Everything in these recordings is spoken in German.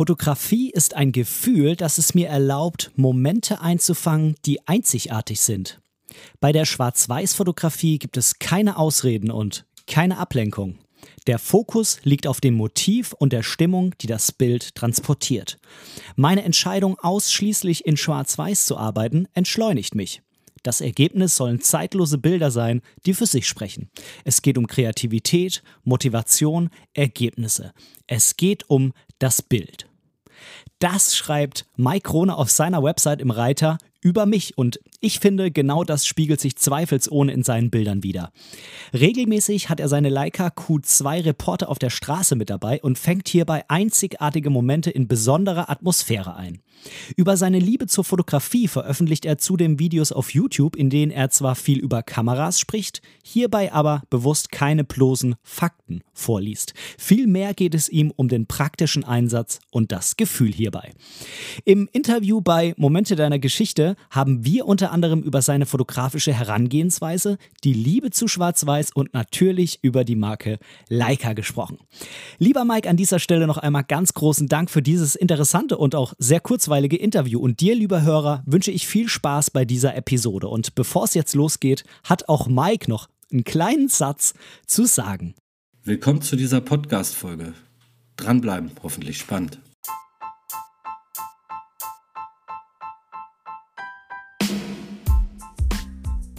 Fotografie ist ein Gefühl, das es mir erlaubt, Momente einzufangen, die einzigartig sind. Bei der Schwarz-Weiß-Fotografie gibt es keine Ausreden und keine Ablenkung. Der Fokus liegt auf dem Motiv und der Stimmung, die das Bild transportiert. Meine Entscheidung, ausschließlich in Schwarz-Weiß zu arbeiten, entschleunigt mich. Das Ergebnis sollen zeitlose Bilder sein, die für sich sprechen. Es geht um Kreativität, Motivation, Ergebnisse. Es geht um das Bild. Das schreibt Mike Krone auf seiner Website im Reiter über mich und ich finde, genau das spiegelt sich zweifelsohne in seinen Bildern wieder. Regelmäßig hat er seine Leica Q2 Reporter auf der Straße mit dabei und fängt hierbei einzigartige Momente in besonderer Atmosphäre ein. Über seine Liebe zur Fotografie veröffentlicht er zudem Videos auf YouTube, in denen er zwar viel über Kameras spricht, hierbei aber bewusst keine bloßen Fakten vorliest. Vielmehr geht es ihm um den praktischen Einsatz und das Gefühl hierbei. Im Interview bei Momente deiner Geschichte haben wir unter anderem über seine fotografische Herangehensweise, die Liebe zu Schwarz-Weiß und natürlich über die Marke Leica gesprochen. Lieber Mike, an dieser Stelle noch einmal ganz großen Dank für dieses interessante und auch sehr kurzweilige Interview. Und dir, lieber Hörer, wünsche ich viel Spaß bei dieser Episode. Und bevor es jetzt losgeht, hat auch Mike noch einen kleinen Satz zu sagen. Willkommen zu dieser Podcast-Folge. Dranbleiben, hoffentlich spannend.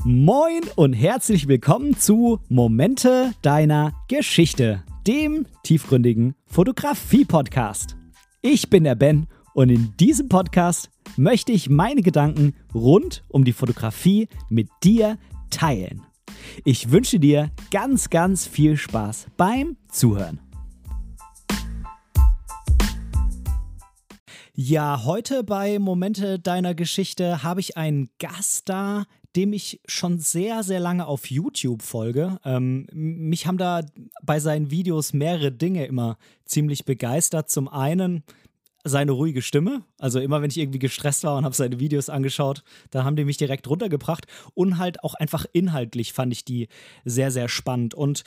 Moin und herzlich willkommen zu Momente deiner Geschichte, dem tiefgründigen Fotografie-Podcast. Ich bin der Ben und in diesem Podcast möchte ich meine Gedanken rund um die Fotografie mit dir teilen. Ich wünsche dir ganz, ganz viel Spaß beim Zuhören. Ja, heute bei Momente deiner Geschichte habe ich einen Gast da, dem ich schon sehr, sehr lange auf YouTube folge. Ähm, mich haben da bei seinen Videos mehrere Dinge immer ziemlich begeistert. Zum einen seine ruhige Stimme. Also immer wenn ich irgendwie gestresst war und habe seine Videos angeschaut, da haben die mich direkt runtergebracht. Und halt auch einfach inhaltlich fand ich die sehr, sehr spannend. Und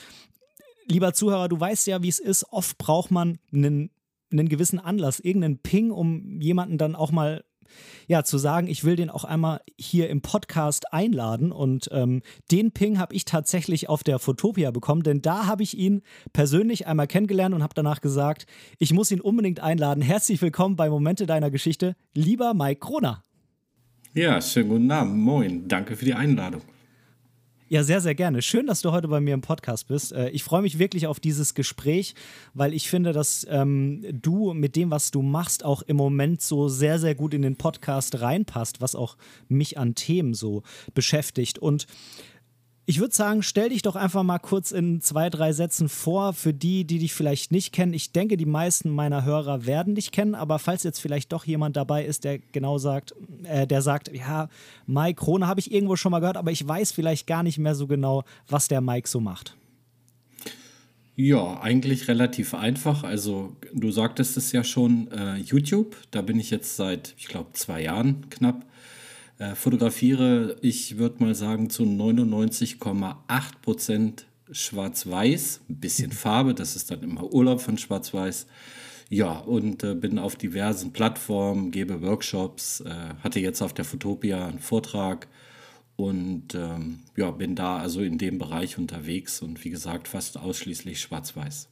lieber Zuhörer, du weißt ja, wie es ist. Oft braucht man einen, einen gewissen Anlass, irgendeinen Ping, um jemanden dann auch mal ja, zu sagen, ich will den auch einmal hier im Podcast einladen. Und ähm, den Ping habe ich tatsächlich auf der Fotopia bekommen, denn da habe ich ihn persönlich einmal kennengelernt und habe danach gesagt, ich muss ihn unbedingt einladen. Herzlich willkommen bei Momente deiner Geschichte, lieber Mike Kroner. Ja, schönen guten Abend. Moin. Danke für die Einladung. Ja, sehr, sehr gerne. Schön, dass du heute bei mir im Podcast bist. Äh, ich freue mich wirklich auf dieses Gespräch, weil ich finde, dass ähm, du mit dem, was du machst, auch im Moment so sehr, sehr gut in den Podcast reinpasst, was auch mich an Themen so beschäftigt. Und ich würde sagen, stell dich doch einfach mal kurz in zwei, drei Sätzen vor für die, die dich vielleicht nicht kennen. Ich denke, die meisten meiner Hörer werden dich kennen, aber falls jetzt vielleicht doch jemand dabei ist, der genau sagt, äh, der sagt, ja, Mike Krone habe ich irgendwo schon mal gehört, aber ich weiß vielleicht gar nicht mehr so genau, was der Mike so macht. Ja, eigentlich relativ einfach. Also du sagtest es ja schon, äh, YouTube, da bin ich jetzt seit, ich glaube, zwei Jahren knapp äh, fotografiere ich, würde mal sagen, zu 99,8 Prozent schwarz-weiß, ein bisschen mhm. Farbe, das ist dann immer Urlaub von schwarz-weiß. Ja, und äh, bin auf diversen Plattformen, gebe Workshops, äh, hatte jetzt auf der Fotopia einen Vortrag und ähm, ja, bin da also in dem Bereich unterwegs und wie gesagt fast ausschließlich schwarz-weiß.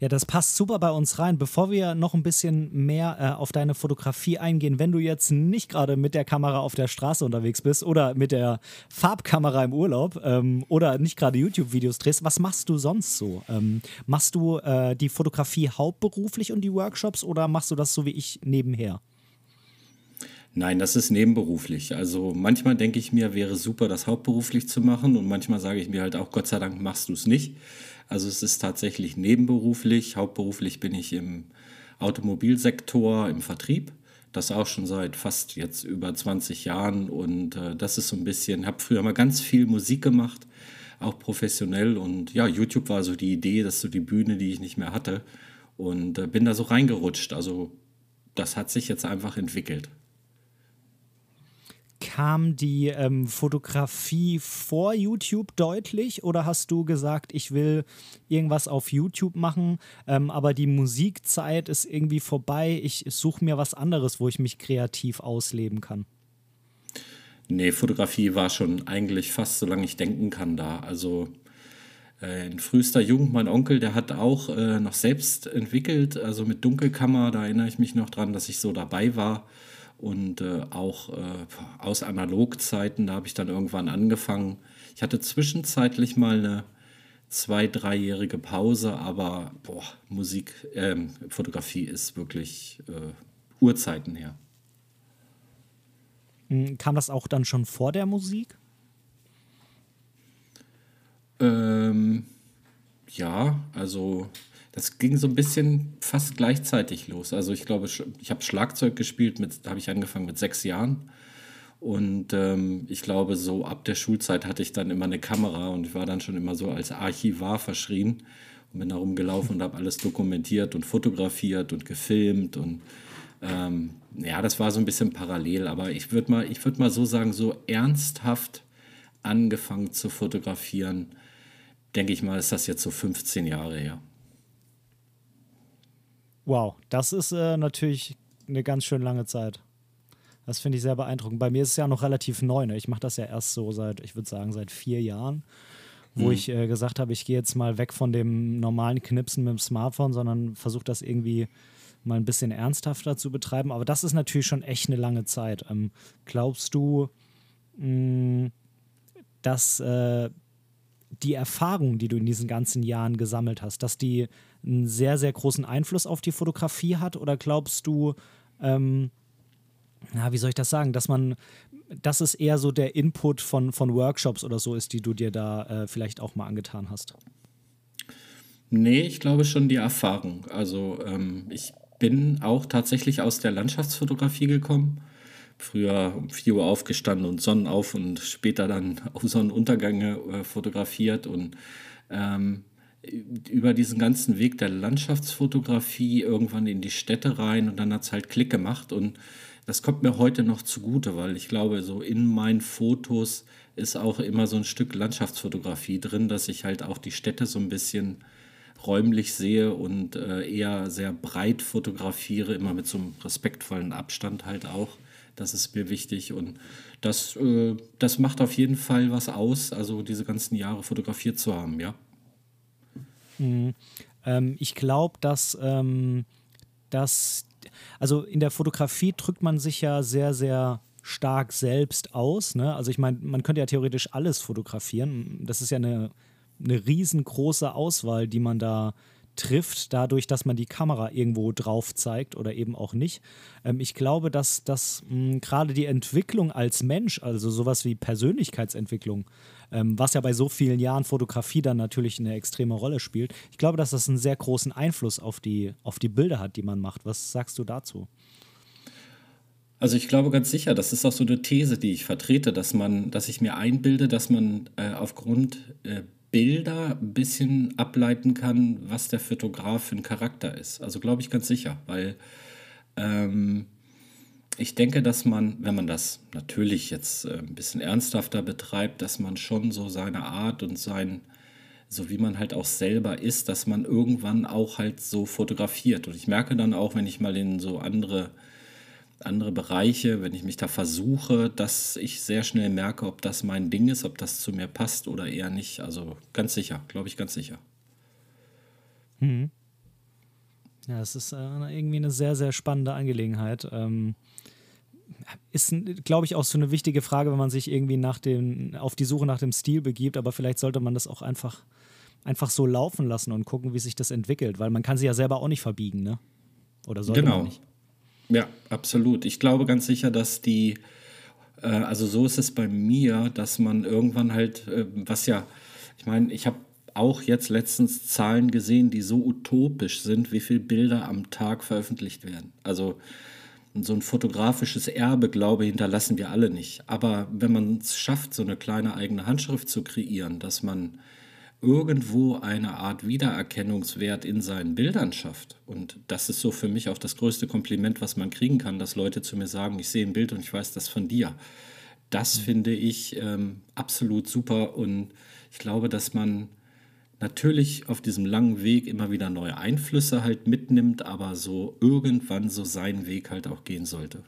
Ja, das passt super bei uns rein. Bevor wir noch ein bisschen mehr äh, auf deine Fotografie eingehen, wenn du jetzt nicht gerade mit der Kamera auf der Straße unterwegs bist oder mit der Farbkamera im Urlaub ähm, oder nicht gerade YouTube-Videos drehst, was machst du sonst so? Ähm, machst du äh, die Fotografie hauptberuflich und die Workshops oder machst du das so wie ich nebenher? Nein, das ist nebenberuflich. Also manchmal denke ich mir, wäre super, das hauptberuflich zu machen und manchmal sage ich mir halt auch, Gott sei Dank machst du es nicht. Also es ist tatsächlich nebenberuflich. Hauptberuflich bin ich im Automobilsektor, im Vertrieb. Das auch schon seit fast jetzt über 20 Jahren. Und äh, das ist so ein bisschen, habe früher mal ganz viel Musik gemacht, auch professionell. Und ja, YouTube war so die Idee, das ist so die Bühne, die ich nicht mehr hatte. Und äh, bin da so reingerutscht. Also das hat sich jetzt einfach entwickelt. Kam die ähm, Fotografie vor YouTube deutlich oder hast du gesagt, ich will irgendwas auf YouTube machen, ähm, aber die Musikzeit ist irgendwie vorbei, ich suche mir was anderes, wo ich mich kreativ ausleben kann? Nee, Fotografie war schon eigentlich fast so lange ich denken kann da. Also äh, in frühester Jugend, mein Onkel, der hat auch äh, noch selbst entwickelt, also mit Dunkelkammer, da erinnere ich mich noch dran, dass ich so dabei war. Und äh, auch äh, aus Analogzeiten, da habe ich dann irgendwann angefangen. Ich hatte zwischenzeitlich mal eine zwei-, dreijährige Pause, aber boah, Musik, ähm, Fotografie ist wirklich äh, Urzeiten her. Hm, kam das auch dann schon vor der Musik? Ähm, ja, also das ging so ein bisschen fast gleichzeitig los. Also ich glaube, ich habe Schlagzeug gespielt, mit, da habe ich angefangen mit sechs Jahren. Und ähm, ich glaube, so ab der Schulzeit hatte ich dann immer eine Kamera und ich war dann schon immer so als Archivar verschrien und bin da rumgelaufen und habe alles dokumentiert und fotografiert und gefilmt und ähm, ja, das war so ein bisschen parallel, aber ich würde mal, würd mal so sagen, so ernsthaft angefangen zu fotografieren, denke ich mal, ist das jetzt so 15 Jahre her. Wow, das ist äh, natürlich eine ganz schön lange Zeit. Das finde ich sehr beeindruckend. Bei mir ist es ja noch relativ neu. Ne? Ich mache das ja erst so seit, ich würde sagen, seit vier Jahren, wo mhm. ich äh, gesagt habe, ich gehe jetzt mal weg von dem normalen Knipsen mit dem Smartphone, sondern versuche das irgendwie mal ein bisschen ernsthafter zu betreiben. Aber das ist natürlich schon echt eine lange Zeit. Ähm, glaubst du, mh, mm, dass äh, die Erfahrung, die du in diesen ganzen Jahren gesammelt hast, dass die einen sehr, sehr großen Einfluss auf die Fotografie hat? Oder glaubst du, ähm, na, wie soll ich das sagen, dass man, dass es eher so der Input von, von Workshops oder so ist, die du dir da äh, vielleicht auch mal angetan hast? Nee, ich glaube schon die Erfahrung. Also ähm, ich bin auch tatsächlich aus der Landschaftsfotografie gekommen. Früher um 4 Uhr aufgestanden und Sonnenauf und später dann Sonnenuntergänge äh, fotografiert und ähm, über diesen ganzen Weg der Landschaftsfotografie irgendwann in die Städte rein und dann hat es halt Klick gemacht und das kommt mir heute noch zugute, weil ich glaube, so in meinen Fotos ist auch immer so ein Stück Landschaftsfotografie drin, dass ich halt auch die Städte so ein bisschen räumlich sehe und äh, eher sehr breit fotografiere, immer mit so einem respektvollen Abstand halt auch. Das ist mir wichtig und das, äh, das macht auf jeden Fall was aus, also diese ganzen Jahre fotografiert zu haben, ja. Mhm. Ähm, ich glaube, dass, ähm, dass, also in der Fotografie drückt man sich ja sehr, sehr stark selbst aus. Ne? Also ich meine, man könnte ja theoretisch alles fotografieren. Das ist ja eine eine riesengroße Auswahl, die man da trifft, dadurch, dass man die Kamera irgendwo drauf zeigt oder eben auch nicht. Ähm, ich glaube, dass, dass gerade die Entwicklung als Mensch, also sowas wie Persönlichkeitsentwicklung, ähm, was ja bei so vielen Jahren Fotografie dann natürlich eine extreme Rolle spielt, ich glaube, dass das einen sehr großen Einfluss auf die, auf die Bilder hat, die man macht. Was sagst du dazu? Also ich glaube ganz sicher, das ist auch so eine These, die ich vertrete, dass man, dass ich mir einbilde, dass man äh, aufgrund äh, Bilder ein bisschen ableiten kann, was der Fotograf für ein Charakter ist. Also glaube ich ganz sicher, weil ähm, ich denke, dass man, wenn man das natürlich jetzt äh, ein bisschen ernsthafter betreibt, dass man schon so seine Art und sein, so wie man halt auch selber ist, dass man irgendwann auch halt so fotografiert. Und ich merke dann auch, wenn ich mal in so andere andere Bereiche, wenn ich mich da versuche, dass ich sehr schnell merke, ob das mein Ding ist, ob das zu mir passt oder eher nicht. Also ganz sicher, glaube ich ganz sicher. Hm. Ja, es ist äh, irgendwie eine sehr, sehr spannende Angelegenheit. Ähm, ist, glaube ich, auch so eine wichtige Frage, wenn man sich irgendwie nach dem, auf die Suche nach dem Stil begibt, aber vielleicht sollte man das auch einfach, einfach so laufen lassen und gucken, wie sich das entwickelt, weil man kann sich ja selber auch nicht verbiegen, ne? Oder sollte genau. man nicht? Ja, absolut. Ich glaube ganz sicher, dass die, äh, also so ist es bei mir, dass man irgendwann halt, äh, was ja, ich meine, ich habe auch jetzt letztens Zahlen gesehen, die so utopisch sind, wie viele Bilder am Tag veröffentlicht werden. Also so ein fotografisches Erbe, glaube ich, hinterlassen wir alle nicht. Aber wenn man es schafft, so eine kleine eigene Handschrift zu kreieren, dass man irgendwo eine Art Wiedererkennungswert in seinen Bildern schafft. Und das ist so für mich auch das größte Kompliment, was man kriegen kann, dass Leute zu mir sagen, ich sehe ein Bild und ich weiß das von dir. das finde ich ähm, absolut super und ich glaube, dass man natürlich auf diesem langen Weg immer wieder neue Einflüsse halt mitnimmt, aber so irgendwann so seinen Weg halt auch gehen sollte.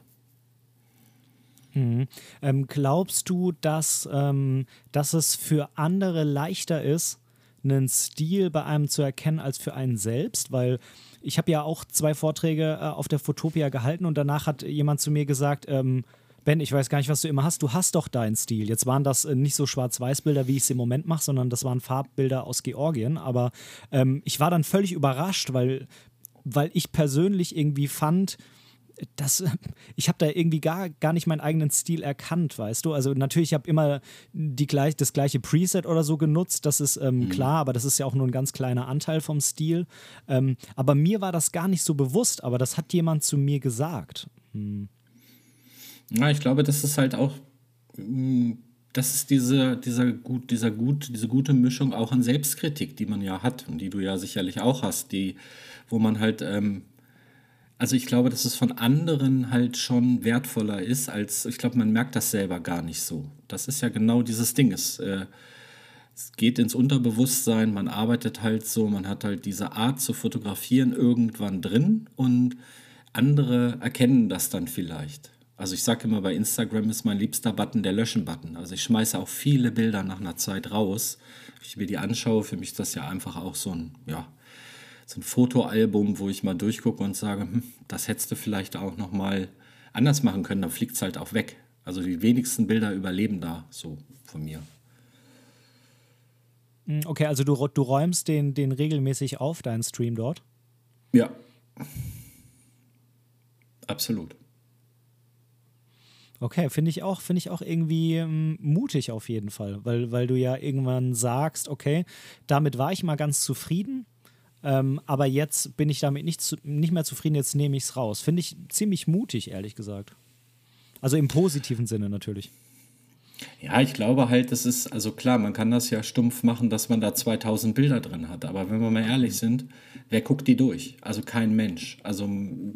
Mhm. Ähm, glaubst du, dass, ähm, dass es für andere leichter ist, einen Stil bei einem zu erkennen als für einen selbst? Weil ich habe ja auch zwei Vorträge äh, auf der Fotopia gehalten und danach hat jemand zu mir gesagt, ähm, Ben, ich weiß gar nicht, was du immer hast. Du hast doch deinen Stil. Jetzt waren das äh, nicht so Schwarz-Weiß-Bilder, wie ich es im Moment mache, sondern das waren Farbbilder aus Georgien. Aber ähm, ich war dann völlig überrascht, weil, weil ich persönlich irgendwie fand, das, ich habe da irgendwie gar, gar nicht meinen eigenen Stil erkannt, weißt du? Also natürlich, ich habe immer die gleich, das gleiche Preset oder so genutzt, das ist ähm, mhm. klar, aber das ist ja auch nur ein ganz kleiner Anteil vom Stil. Ähm, aber mir war das gar nicht so bewusst, aber das hat jemand zu mir gesagt. Hm. Ja, ich glaube, das ist halt auch, mm, das ist diese, dieser gut, dieser gut, diese gute Mischung auch an Selbstkritik, die man ja hat und die du ja sicherlich auch hast, die, wo man halt, ähm, also ich glaube, dass es von anderen halt schon wertvoller ist, als, ich glaube, man merkt das selber gar nicht so. Das ist ja genau dieses Ding. Es, äh, es geht ins Unterbewusstsein, man arbeitet halt so, man hat halt diese Art zu fotografieren irgendwann drin und andere erkennen das dann vielleicht. Also ich sage immer, bei Instagram ist mein liebster Button der Löschen-Button. Also ich schmeiße auch viele Bilder nach einer Zeit raus. Wenn ich mir die anschaue, für mich ist das ja einfach auch so ein, ja, so ein Fotoalbum, wo ich mal durchgucke und sage, hm, das hättest du vielleicht auch noch mal anders machen können, dann fliegt es halt auch weg. Also die wenigsten Bilder überleben da so von mir. Hm, okay, also du, du räumst den, den regelmäßig auf, deinen Stream dort? Ja. Absolut. Okay, finde ich auch, finde ich auch irgendwie ähm, mutig auf jeden Fall, weil, weil du ja irgendwann sagst, okay, damit war ich mal ganz zufrieden, ähm, aber jetzt bin ich damit nicht, zu, nicht mehr zufrieden, jetzt nehme ich es raus. Finde ich ziemlich mutig, ehrlich gesagt. Also im positiven Sinne natürlich. Ja, ich glaube halt, das ist, also klar, man kann das ja stumpf machen, dass man da 2000 Bilder drin hat. Aber wenn wir mal ehrlich sind, wer guckt die durch? Also kein Mensch. Also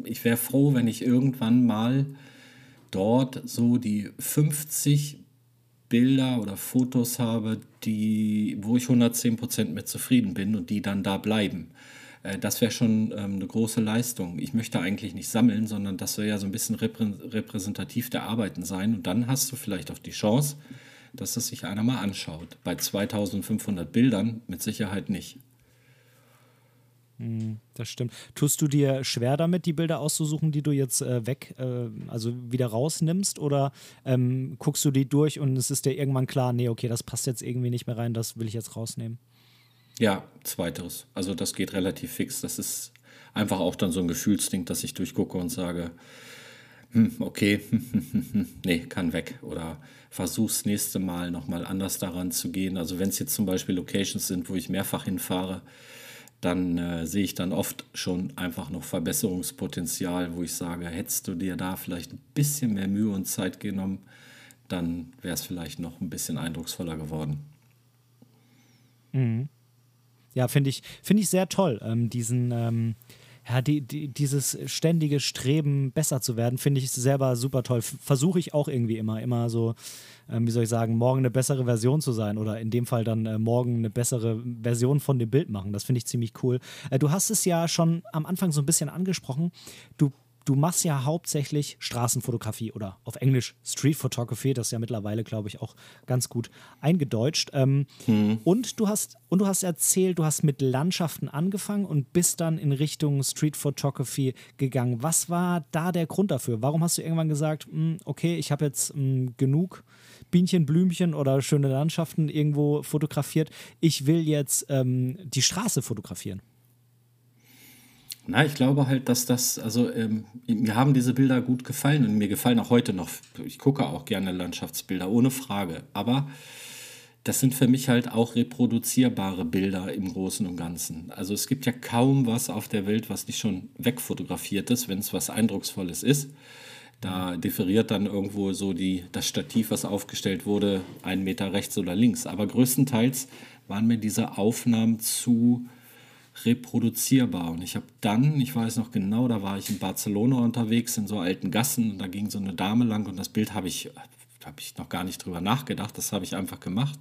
ich wäre froh, wenn ich irgendwann mal dort so die 50 Bilder oder Fotos habe, die, wo ich 110% mit zufrieden bin und die dann da bleiben. Äh, das wäre schon ähm, eine große Leistung. Ich möchte eigentlich nicht sammeln, sondern das soll ja so ein bisschen repräsentativ der Arbeiten sein. Und dann hast du vielleicht auch die Chance, dass es sich einer mal anschaut. Bei 2500 Bildern mit Sicherheit nicht. Hm, das stimmt. Tust du dir schwer damit, die Bilder auszusuchen, die du jetzt äh, weg, äh, also wieder rausnimmst? Oder ähm, guckst du die durch und es ist dir irgendwann klar, nee, okay, das passt jetzt irgendwie nicht mehr rein, das will ich jetzt rausnehmen? Ja, zweiteres. Also das geht relativ fix. Das ist einfach auch dann so ein Gefühlsding, dass ich durchgucke und sage, hm, okay, nee, kann weg. Oder versuch's nächste Mal nochmal anders daran zu gehen. Also wenn es jetzt zum Beispiel Locations sind, wo ich mehrfach hinfahre, dann äh, sehe ich dann oft schon einfach noch Verbesserungspotenzial, wo ich sage, hättest du dir da vielleicht ein bisschen mehr Mühe und Zeit genommen, dann wäre es vielleicht noch ein bisschen eindrucksvoller geworden. Mhm. Ja, finde ich, find ich sehr toll, ähm, diesen, ähm, ja, die, die, dieses ständige Streben, besser zu werden, finde ich selber super toll. Versuche ich auch irgendwie immer, immer so, ähm, wie soll ich sagen, morgen eine bessere Version zu sein oder in dem Fall dann äh, morgen eine bessere Version von dem Bild machen. Das finde ich ziemlich cool. Äh, du hast es ja schon am Anfang so ein bisschen angesprochen. Du du machst ja hauptsächlich Straßenfotografie oder auf Englisch Street Photography, das ist ja mittlerweile, glaube ich, auch ganz gut eingedeutscht. Ähm, hm. Und du hast und du hast erzählt, du hast mit Landschaften angefangen und bist dann in Richtung Street Photography gegangen. Was war da der Grund dafür? Warum hast du irgendwann gesagt, hm, okay, ich habe jetzt hm, genug Bienchen, Blümchen oder schöne Landschaften irgendwo fotografiert. Ich will jetzt ähm, die Straße fotografieren. Na, ich glaube halt, dass das, also ähm, mir haben diese Bilder gut gefallen und mir gefallen auch heute noch. Ich gucke auch gerne Landschaftsbilder, ohne Frage. Aber das sind für mich halt auch reproduzierbare Bilder im Großen und Ganzen. Also es gibt ja kaum was auf der Welt, was nicht schon wegfotografiert ist, wenn es was Eindrucksvolles ist. Da differiert dann irgendwo so die, das Stativ, was aufgestellt wurde, einen Meter rechts oder links. Aber größtenteils waren mir diese Aufnahmen zu reproduzierbar. Und ich habe dann, ich weiß noch genau, da war ich in Barcelona unterwegs in so alten Gassen und da ging so eine Dame lang und das Bild habe ich, habe ich noch gar nicht drüber nachgedacht, das habe ich einfach gemacht.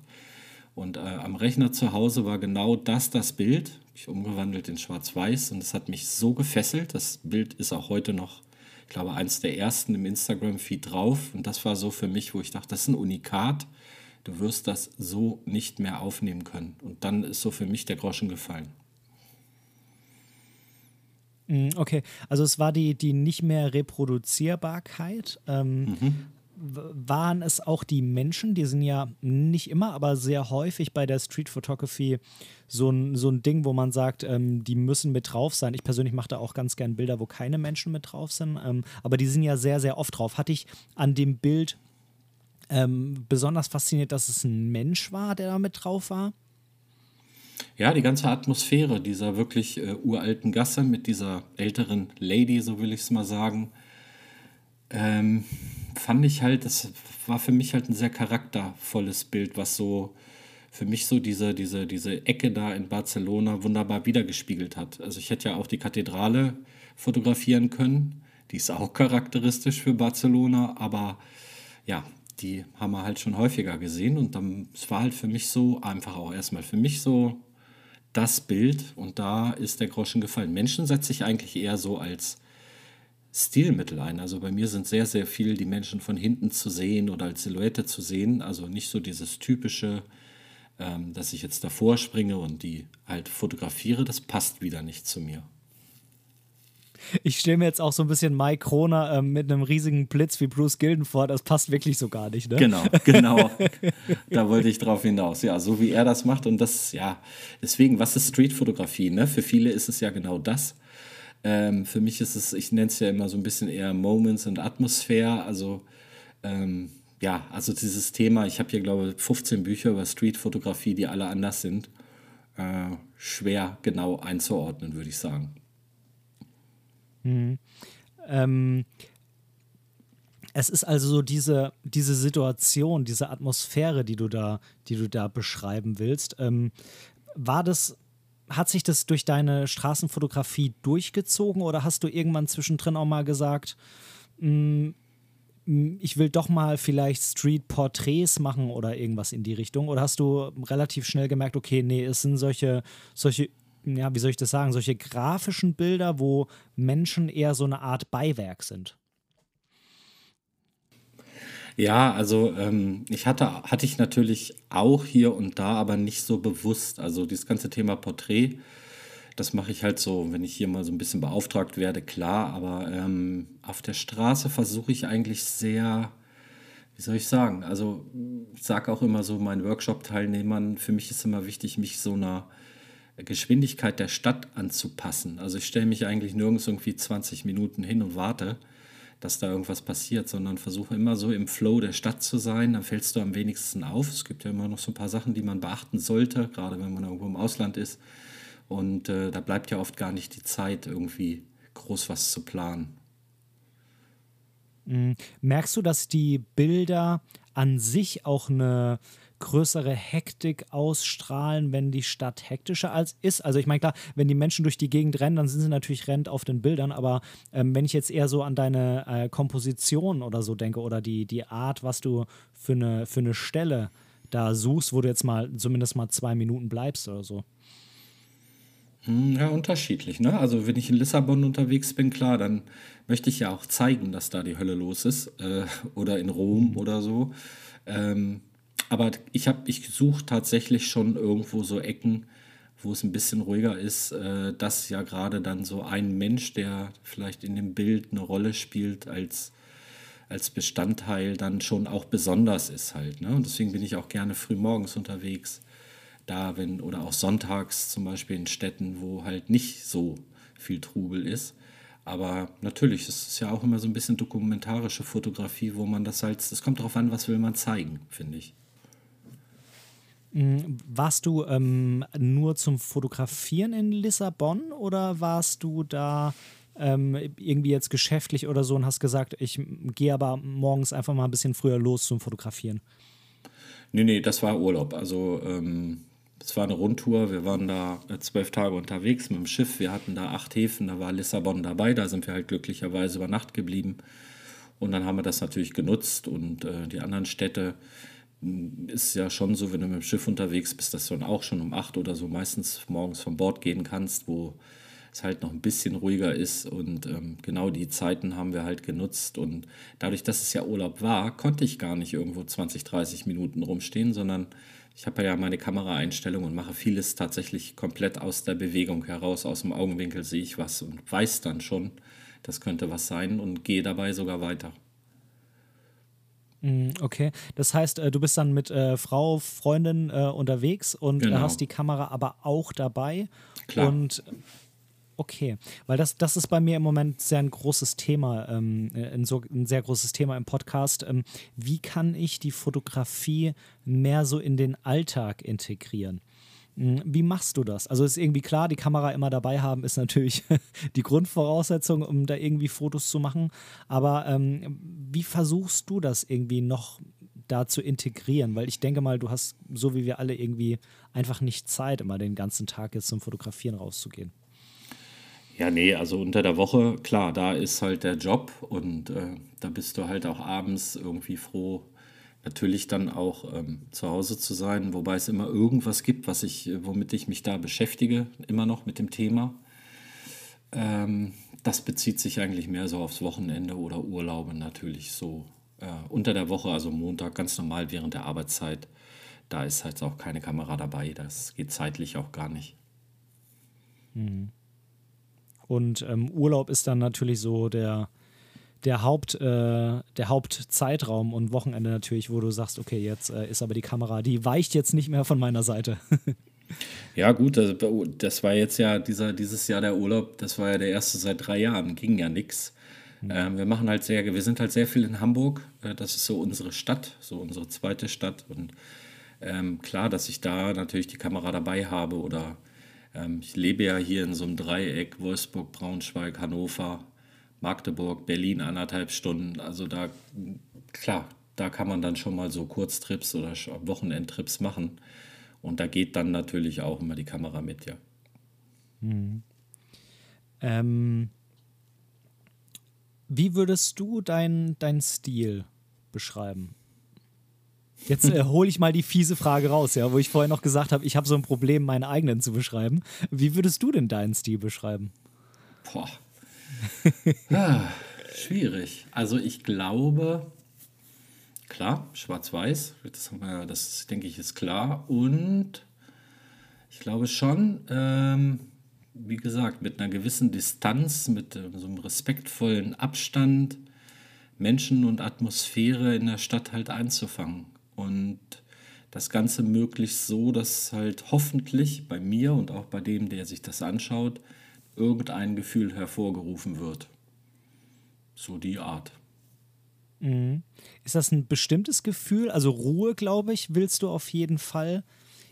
Und äh, am Rechner zu Hause war genau das das Bild. Ich umgewandelt in Schwarz-Weiß und es hat mich so gefesselt. Das Bild ist auch heute noch, ich glaube, eins der ersten im Instagram-Feed drauf. Und das war so für mich, wo ich dachte, das ist ein Unikat. Du wirst das so nicht mehr aufnehmen können. Und dann ist so für mich der Groschen gefallen. Mm, okay, also es war die, die nicht mehr Reproduzierbarkeit. Ähm, mhm waren es auch die Menschen, die sind ja nicht immer, aber sehr häufig bei der Street Photography so ein, so ein Ding, wo man sagt, ähm, die müssen mit drauf sein. Ich persönlich mache da auch ganz gern Bilder, wo keine Menschen mit drauf sind, ähm, aber die sind ja sehr, sehr oft drauf. Hatte ich an dem Bild ähm, besonders fasziniert, dass es ein Mensch war, der da mit drauf war? Ja, die ganze Atmosphäre dieser wirklich äh, uralten Gasse mit dieser älteren Lady, so will ich es mal sagen. Ähm, fand ich halt, das war für mich halt ein sehr charaktervolles Bild, was so für mich so diese, diese, diese Ecke da in Barcelona wunderbar wiedergespiegelt hat. Also ich hätte ja auch die Kathedrale fotografieren können. Die ist auch charakteristisch für Barcelona, aber ja, die haben wir halt schon häufiger gesehen und dann, es war halt für mich so einfach auch erstmal für mich so das Bild und da ist der Groschen gefallen. Menschen setze ich eigentlich eher so als Stilmittel ein. Also bei mir sind sehr, sehr viel die Menschen von hinten zu sehen oder als Silhouette zu sehen. Also nicht so dieses typische, ähm, dass ich jetzt davor springe und die halt fotografiere. Das passt wieder nicht zu mir. Ich stelle mir jetzt auch so ein bisschen Mike Kroner ähm, mit einem riesigen Blitz wie Bruce Gilden vor. Das passt wirklich so gar nicht, ne? Genau, genau. da wollte ich drauf hinaus. Ja, so wie er das macht. Und das, ja, deswegen, was ist Streetfotografie? Ne? Für viele ist es ja genau das. Ähm, für mich ist es, ich nenne es ja immer so ein bisschen eher Moments und Atmosphäre. Also ähm, ja, also dieses Thema, ich habe hier glaube ich 15 Bücher über Streetfotografie, die alle anders sind. Äh, schwer genau einzuordnen, würde ich sagen. Mhm. Ähm, es ist also so diese, diese Situation, diese Atmosphäre, die du da, die du da beschreiben willst. Ähm, war das hat sich das durch deine Straßenfotografie durchgezogen oder hast du irgendwann zwischendrin auch mal gesagt, mm, ich will doch mal vielleicht Street-Porträts machen oder irgendwas in die Richtung? Oder hast du relativ schnell gemerkt, okay, nee, es sind solche, solche, ja, wie soll ich das sagen, solche grafischen Bilder, wo Menschen eher so eine Art Beiwerk sind? Ja, also ähm, ich hatte, hatte ich natürlich auch hier und da, aber nicht so bewusst. Also dieses ganze Thema Porträt, das mache ich halt so, wenn ich hier mal so ein bisschen beauftragt werde, klar. Aber ähm, auf der Straße versuche ich eigentlich sehr, wie soll ich sagen, also ich sage auch immer so meinen Workshop-Teilnehmern, für mich ist immer wichtig, mich so einer Geschwindigkeit der Stadt anzupassen. Also ich stelle mich eigentlich nirgends irgendwie 20 Minuten hin und warte dass da irgendwas passiert, sondern versuche immer so im Flow der Stadt zu sein. Dann fällst du am wenigsten auf. Es gibt ja immer noch so ein paar Sachen, die man beachten sollte, gerade wenn man irgendwo im Ausland ist. Und äh, da bleibt ja oft gar nicht die Zeit, irgendwie groß was zu planen. Mhm. Merkst du, dass die Bilder an sich auch eine größere Hektik ausstrahlen, wenn die Stadt hektischer als ist. Also ich meine, klar, wenn die Menschen durch die Gegend rennen, dann sind sie natürlich rennend auf den Bildern, aber ähm, wenn ich jetzt eher so an deine äh, Komposition oder so denke oder die, die Art, was du für eine, für eine Stelle da suchst, wo du jetzt mal zumindest mal zwei Minuten bleibst oder so. Hm, ja, unterschiedlich. Ne? Also wenn ich in Lissabon unterwegs bin, klar, dann möchte ich ja auch zeigen, dass da die Hölle los ist. Äh, oder in Rom oder so. Ähm, aber ich habe, ich suche tatsächlich schon irgendwo so Ecken, wo es ein bisschen ruhiger ist, äh, dass ja gerade dann so ein Mensch, der vielleicht in dem Bild eine Rolle spielt als, als Bestandteil, dann schon auch besonders ist halt. Ne? Und deswegen bin ich auch gerne früh morgens unterwegs, da wenn, oder auch sonntags zum Beispiel in Städten, wo halt nicht so viel Trubel ist. Aber natürlich, es ist ja auch immer so ein bisschen dokumentarische Fotografie, wo man das halt, es kommt darauf an, was will man zeigen, finde ich. Mm, warst du ähm, nur zum Fotografieren in Lissabon oder warst du da ähm, irgendwie jetzt geschäftlich oder so und hast gesagt, ich gehe aber morgens einfach mal ein bisschen früher los zum Fotografieren? Nee, nee, das war Urlaub. Also ähm, es war eine Rundtour. Wir waren da äh, zwölf Tage unterwegs mit dem Schiff. Wir hatten da acht Häfen, da war Lissabon dabei. Da sind wir halt glücklicherweise über Nacht geblieben. Und dann haben wir das natürlich genutzt und äh, die anderen Städte hm, ist ja schon so, wenn du mit dem Schiff unterwegs bist, dass du dann auch schon um acht oder so meistens morgens von Bord gehen kannst, wo es halt noch ein bisschen ruhiger ist. Und ähm, genau die Zeiten haben wir halt genutzt. Und dadurch, dass es ja Urlaub war, konnte ich gar nicht irgendwo 20, 30 Minuten rumstehen, sondern ich habe ja meine Kameraeinstellung und mache vieles tatsächlich komplett aus der Bewegung heraus. Aus dem Augenwinkel sehe ich was und weiß dann schon, das könnte was sein und gehe dabei sogar weiter. Mm, okay, das heißt, äh, du bist dann mit äh, Frau, Freundin äh, unterwegs und genau. hast die Kamera aber auch dabei. Klar. Und Okay, weil das, das ist bei mir im Moment sehr ein großes Thema, ähm, ein, so, ein sehr großes Thema im Podcast. Ähm, wie kann ich die Fotografie mehr so in den Alltag integrieren? Hm, wie machst du das? Also ist irgendwie klar, die Kamera immer dabei haben ist natürlich die Grundvoraussetzung, um da irgendwie Fotos zu machen. Aber ähm, wie versuchst du das irgendwie noch da zu integrieren? Weil ich denke mal, du hast, so wie wir alle, irgendwie einfach nicht Zeit, immer den ganzen Tag jetzt zum Fotografieren rauszugehen. Ja, nee, also unter der Woche, klar, da ist halt der Job und äh, da bist du halt auch abends irgendwie froh, natürlich dann auch ähm, zu Hause zu sein, wobei es immer irgendwas gibt, was ich, womit ich mich da beschäftige, immer noch mit dem Thema. Ähm, das bezieht sich eigentlich mehr so aufs Wochenende oder Urlaube natürlich so äh, unter der Woche, also Montag ganz normal während der Arbeitszeit. Da ist halt auch keine Kamera dabei, das geht zeitlich auch gar nicht. Mhm. Und ähm, Urlaub ist dann natürlich so der, der, Haupt, äh, der Hauptzeitraum und Wochenende natürlich, wo du sagst, okay, jetzt äh, ist aber die Kamera, die weicht jetzt nicht mehr von meiner Seite. ja, gut, das, das, war jetzt ja dieser, dieses Jahr der Urlaub, das war ja der erste seit drei Jahren, ging ja nichts. Mhm. Ähm, wir machen halt sehr, wir sind halt sehr viel in Hamburg. Äh, das ist so unsere Stadt, so unsere zweite Stadt. Und ähm, klar, dass ich da natürlich die Kamera dabei habe oder ähm, ich lebe ja hier in so einem Dreieck, Wolfsburg, Braunschweig, Hannover, Magdeburg, Berlin, anderthalb Stunden. Also da, klar, da kann man dann schon mal so Kurztrips oder Wochenendtrips machen. Und da geht dann natürlich auch immer die Kamera mit, ja. Mhm. Ähm, wie würdest du deinen dein Stil beschreiben? Jetzt äh, hole ich mal die fiese Frage raus, ja, wo ich vorher noch gesagt habe, ich habe so ein Problem, meinen eigenen zu beschreiben. Wie würdest du denn deinen Stil beschreiben? Boah. Ah, schwierig. Also ich glaube, klar, schwarz-weiß, das, das denke ich ist klar. Und ich glaube schon, ähm, wie gesagt, mit einer gewissen Distanz, mit äh, so einem respektvollen Abstand, Menschen und Atmosphäre in der Stadt halt einzufangen und das Ganze möglichst so, dass halt hoffentlich bei mir und auch bei dem, der sich das anschaut, irgendein Gefühl hervorgerufen wird. So die Art. Mhm. Ist das ein bestimmtes Gefühl? Also Ruhe, glaube ich, willst du auf jeden Fall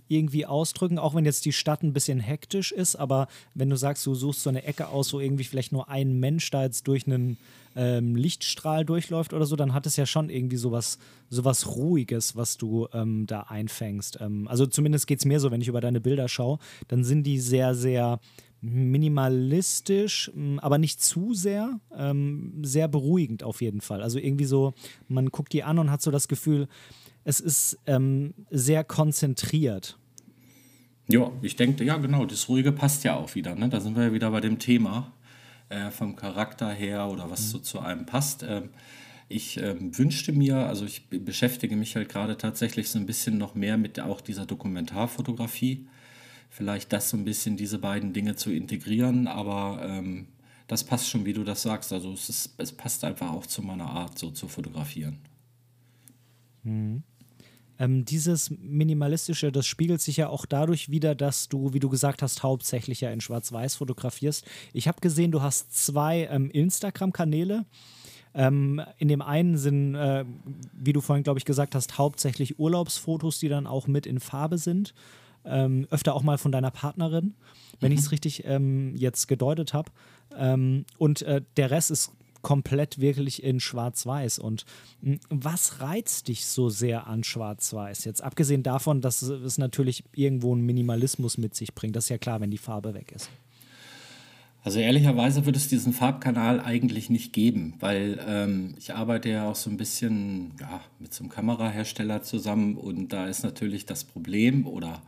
irgendwie ausdrücken, auch wenn jetzt die Stadt ein bisschen hektisch ist, aber wenn du sagst, du suchst so eine Ecke aus, wo irgendwie vielleicht nur ein Mensch da jetzt durch einen ähm, Lichtstrahl durchläuft oder so, dann hat es ja schon irgendwie sowas, sowas Ruhiges, was du ähm, da einfängst. Ähm, also zumindest geht es mir so, wenn ich über deine Bilder schaue, dann sind die sehr, sehr minimalistisch, aber nicht zu sehr, ähm, sehr beruhigend auf jeden Fall. Also irgendwie so, man guckt die an und hat so das Gefühl, es ist ähm, sehr konzentriert. Ja, ich denke, ja genau, das Ruhige passt ja auch wieder. Ne? Da sind wir ja wieder bei dem Thema äh, vom Charakter her oder was mhm. so zu einem passt. Ähm, ich ähm, wünschte mir, also ich beschäftige mich halt gerade tatsächlich so ein bisschen noch mehr mit auch dieser Dokumentarfotografie. Vielleicht das so ein bisschen, diese beiden Dinge zu integrieren, aber ähm, das passt schon, wie du das sagst. Also es, ist, es passt einfach auch zu meiner Art, so zu fotografieren. Mhm. Ähm, dieses Minimalistische, das spiegelt sich ja auch dadurch wieder, dass du, wie du gesagt hast, hauptsächlich ja in Schwarz-Weiß fotografierst. Ich habe gesehen, du hast zwei ähm, Instagram-Kanäle. Ähm, in dem einen sind, äh, wie du vorhin, glaube ich, gesagt hast, hauptsächlich Urlaubsfotos, die dann auch mit in Farbe sind. Ähm, öfter auch mal von deiner Partnerin, wenn mhm. ich es richtig ähm, jetzt gedeutet habe. Ähm, und äh, der Rest ist komplett wirklich in Schwarz-Weiß. Und hm, was reizt dich so sehr an Schwarz-Weiß? Jetzt abgesehen davon, dass es natürlich irgendwo einen Minimalismus mit sich bringt. Das ist ja klar, wenn die Farbe weg ist. Also ehrlicherweise würde es diesen Farbkanal eigentlich nicht geben, weil ähm, ich arbeite ja auch so ein bisschen ja, mit so einem Kamerahersteller zusammen und da ist natürlich das Problem oder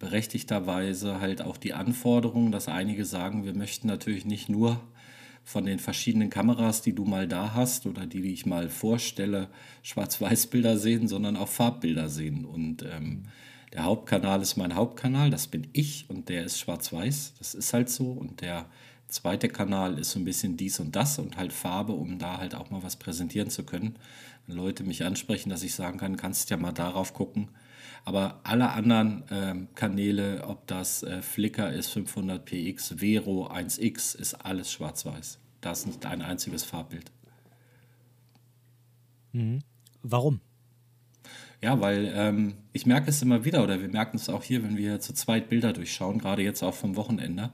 berechtigterweise halt auch die Anforderung, dass einige sagen, wir möchten natürlich nicht nur von den verschiedenen Kameras, die du mal da hast oder die, die ich mal vorstelle, Schwarz-Weiß-Bilder sehen, sondern auch Farbbilder sehen. Und ähm, der Hauptkanal ist mein Hauptkanal, das bin ich und der ist schwarz-weiß, das ist halt so. Und der zweite Kanal ist so ein bisschen dies und das und halt Farbe, um da halt auch mal was präsentieren zu können. Wenn Leute mich ansprechen, dass ich sagen kann, kannst ja mal darauf gucken. Aber alle anderen äh, Kanäle, ob das äh, Flickr ist, 500px, Vero 1x, ist alles schwarz-weiß. Da ist nicht ein einziges Farbbild. Mhm. Warum? Ja, weil ähm, ich merke es immer wieder, oder wir merken es auch hier, wenn wir zu zweit Bilder durchschauen, gerade jetzt auch vom Wochenende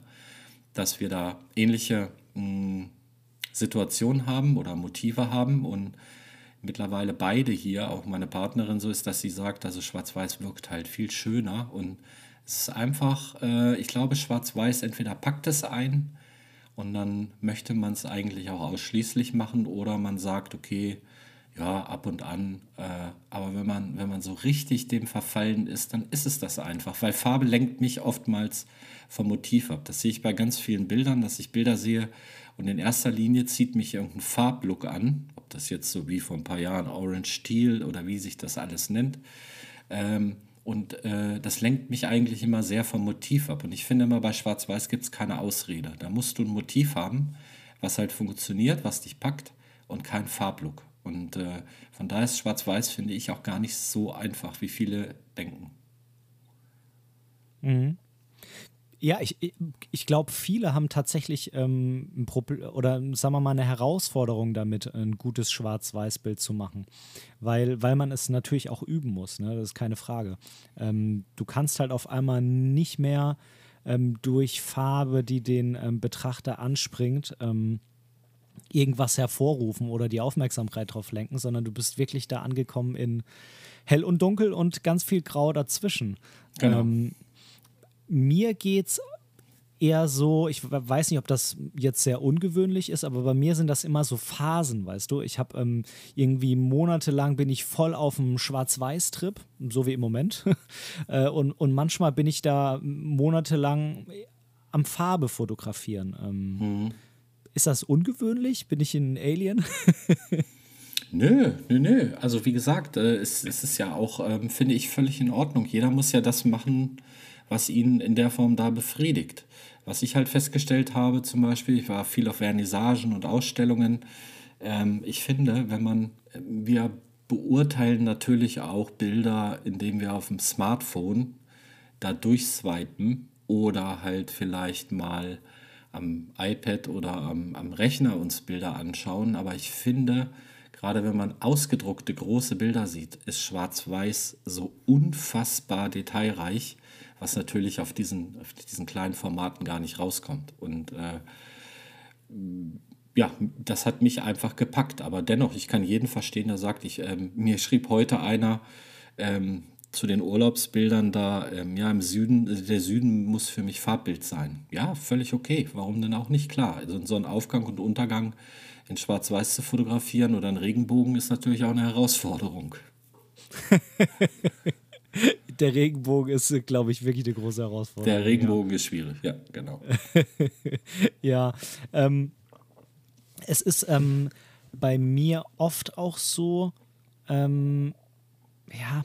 dass wir da ähnliche mh, hm, Situationen haben oder Motive haben und mittlerweile beide hier, auch meine Partnerin so ist, dass sie sagt, also Schwarz-Weiß wirkt halt viel schöner und es ist einfach, äh, ich glaube, Schwarz-Weiß entweder packt es ein und dann möchte man es eigentlich auch ausschließlich machen oder man sagt, okay, ja, ab und an. Äh, aber wenn man, wenn man so richtig dem verfallen ist, dann ist es das einfach, weil Farbe lenkt mich oftmals vom Motiv ab. Das sehe ich bei ganz vielen Bildern, dass ich Bilder sehe und in erster Linie zieht mich irgendein Farblook an, ob das jetzt so wie vor ein paar Jahren Orange Teal oder wie sich das alles nennt. Ähm, und äh, das lenkt mich eigentlich immer sehr vom Motiv ab. Und ich finde immer, bei Schwarz-Weiß gibt es keine Ausrede. Da musst du ein Motiv haben, was halt funktioniert, was dich packt und kein Farblook. Und äh, von daher ist Schwarz-Weiß, finde ich, auch gar nicht so einfach, wie viele denken. Mhm. Ja, ich, ich glaube, viele haben tatsächlich ähm, ein Problem oder sagen wir mal eine Herausforderung damit, ein gutes Schwarz-Weiß-Bild zu machen. Weil, weil man es natürlich auch üben muss, ne? das ist keine Frage. Ähm, du kannst halt auf einmal nicht mehr ähm, durch Farbe, die den ähm, Betrachter anspringt, ähm, irgendwas hervorrufen oder die Aufmerksamkeit drauf lenken, sondern du bist wirklich da angekommen in hell und dunkel und ganz viel Grau dazwischen. Genau. Ähm, mir geht's eher so, ich weiß nicht, ob das jetzt sehr ungewöhnlich ist, aber bei mir sind das immer so Phasen, weißt du. Ich habe ähm, irgendwie monatelang bin ich voll auf dem Schwarz-Weiß-Trip, so wie im Moment. äh, und, und manchmal bin ich da monatelang am Farbe fotografieren. Ähm, mhm. Ist das ungewöhnlich? Bin ich ein Alien? Nö, nö, nö. Also wie gesagt, äh, es, es ist ja auch, ähm, finde ich, völlig in Ordnung. Jeder muss ja das machen, was ihn in der Form da befriedigt. Was ich halt festgestellt habe, zum Beispiel, ich war viel auf Vernissagen und Ausstellungen. Ähm, ich finde, wenn man, wir beurteilen natürlich auch Bilder, indem wir auf dem Smartphone da durchswipen oder halt vielleicht mal am iPad oder am, am Rechner uns Bilder anschauen. Aber ich finde, gerade wenn man ausgedruckte große Bilder sieht, ist Schwarz-Weiß so unfassbar detailreich was natürlich auf diesen, auf diesen kleinen Formaten gar nicht rauskommt. Und äh, ja, das hat mich einfach gepackt. Aber dennoch, ich kann jeden verstehen, der sagt, ich, ähm, mir schrieb heute einer ähm, zu den Urlaubsbildern da, ähm, ja, im Süden, der Süden muss für mich Farbbild sein. Ja, völlig okay. Warum denn auch nicht? Klar, also so ein Aufgang und Untergang in Schwarz-Weiß zu fotografieren oder einen Regenbogen ist natürlich auch eine Herausforderung. der Regenbogen ist, glaube ich, wirklich eine große Herausforderung. Der Regenbogen ja. ist schwierig, ja, genau. ja, ähm, es ist ähm, bei mir oft auch so, ähm, ja,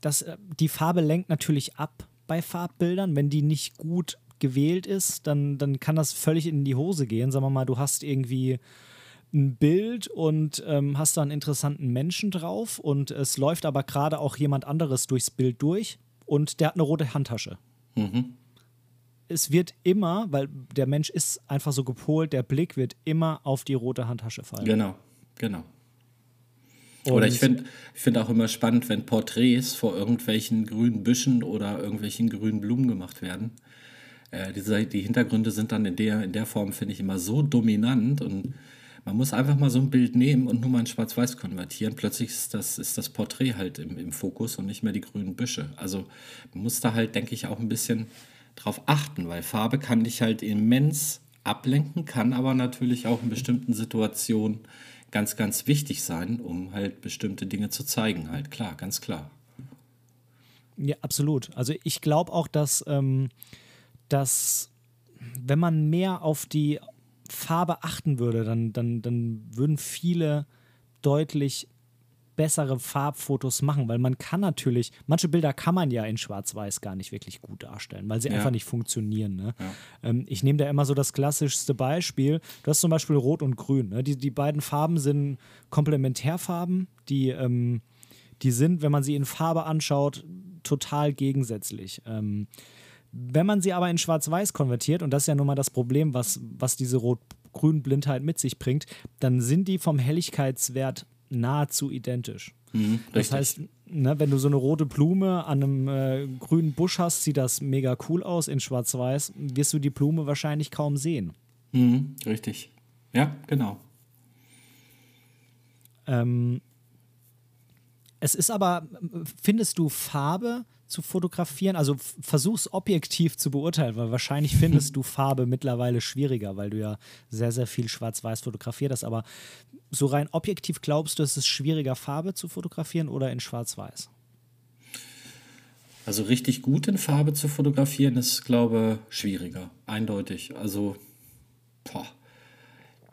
dass äh, die Farbe lenkt natürlich ab bei Farbbildern. Wenn die nicht gut gewählt ist, dann, dann kann das völlig in die Hose gehen. Sagen wir mal, du hast irgendwie ein Bild und ähm, hast da einen interessanten Menschen drauf und es läuft aber gerade auch jemand anderes durchs Bild durch und der hat eine rote Handtasche. Mhm. Es wird immer, weil der Mensch ist einfach so gepolt, der Blick wird immer auf die rote Handtasche fallen. Genau, genau. Und oder ich finde ich find auch immer spannend, wenn Porträts vor irgendwelchen grünen Büschen oder irgendwelchen grünen Blumen gemacht werden. Äh, die, die Hintergründe sind dann in der, in der Form, finde ich, immer so dominant und man muss einfach mal so ein Bild nehmen und nur mal in Schwarz-Weiß konvertieren. Plötzlich ist das, ist das Porträt halt im, im Fokus und nicht mehr die grünen Büsche. Also man muss da halt, denke ich, auch ein bisschen drauf achten, weil Farbe kann dich halt immens ablenken, kann aber natürlich auch in bestimmten Situationen ganz, ganz wichtig sein, um halt bestimmte Dinge zu zeigen. Halt klar, ganz klar. Ja, absolut. Also ich glaube auch, dass, ähm, dass wenn man mehr auf die Farbe achten würde, dann, dann, dann würden viele deutlich bessere Farbfotos machen, weil man kann natürlich, manche Bilder kann man ja in Schwarz-Weiß gar nicht wirklich gut darstellen, weil sie ja. einfach nicht funktionieren. Ne? Ja. Ähm, ich nehme da immer so das klassischste Beispiel. Du hast zum Beispiel Rot und Grün. Ne? Die, die beiden Farben sind Komplementärfarben, die, ähm, die sind, wenn man sie in Farbe anschaut, total gegensätzlich. Ähm, wenn man sie aber in Schwarz-Weiß konvertiert, und das ist ja nun mal das Problem, was, was diese Rot-Grün-Blindheit mit sich bringt, dann sind die vom Helligkeitswert nahezu identisch. Mhm, das heißt, ne, wenn du so eine rote Blume an einem äh, grünen Busch hast, sieht das mega cool aus. In Schwarz-Weiß wirst du die Blume wahrscheinlich kaum sehen. Mhm, richtig. Ja, genau. Ähm, es ist aber, findest du Farbe zu fotografieren? Also versuch's objektiv zu beurteilen, weil wahrscheinlich findest du Farbe mittlerweile schwieriger, weil du ja sehr, sehr viel schwarz-weiß fotografiert hast. Aber so rein objektiv glaubst du, es ist schwieriger, Farbe zu fotografieren oder in schwarz-weiß? Also richtig gut in Farbe zu fotografieren ist, glaube ich, schwieriger. Eindeutig. Also, boah.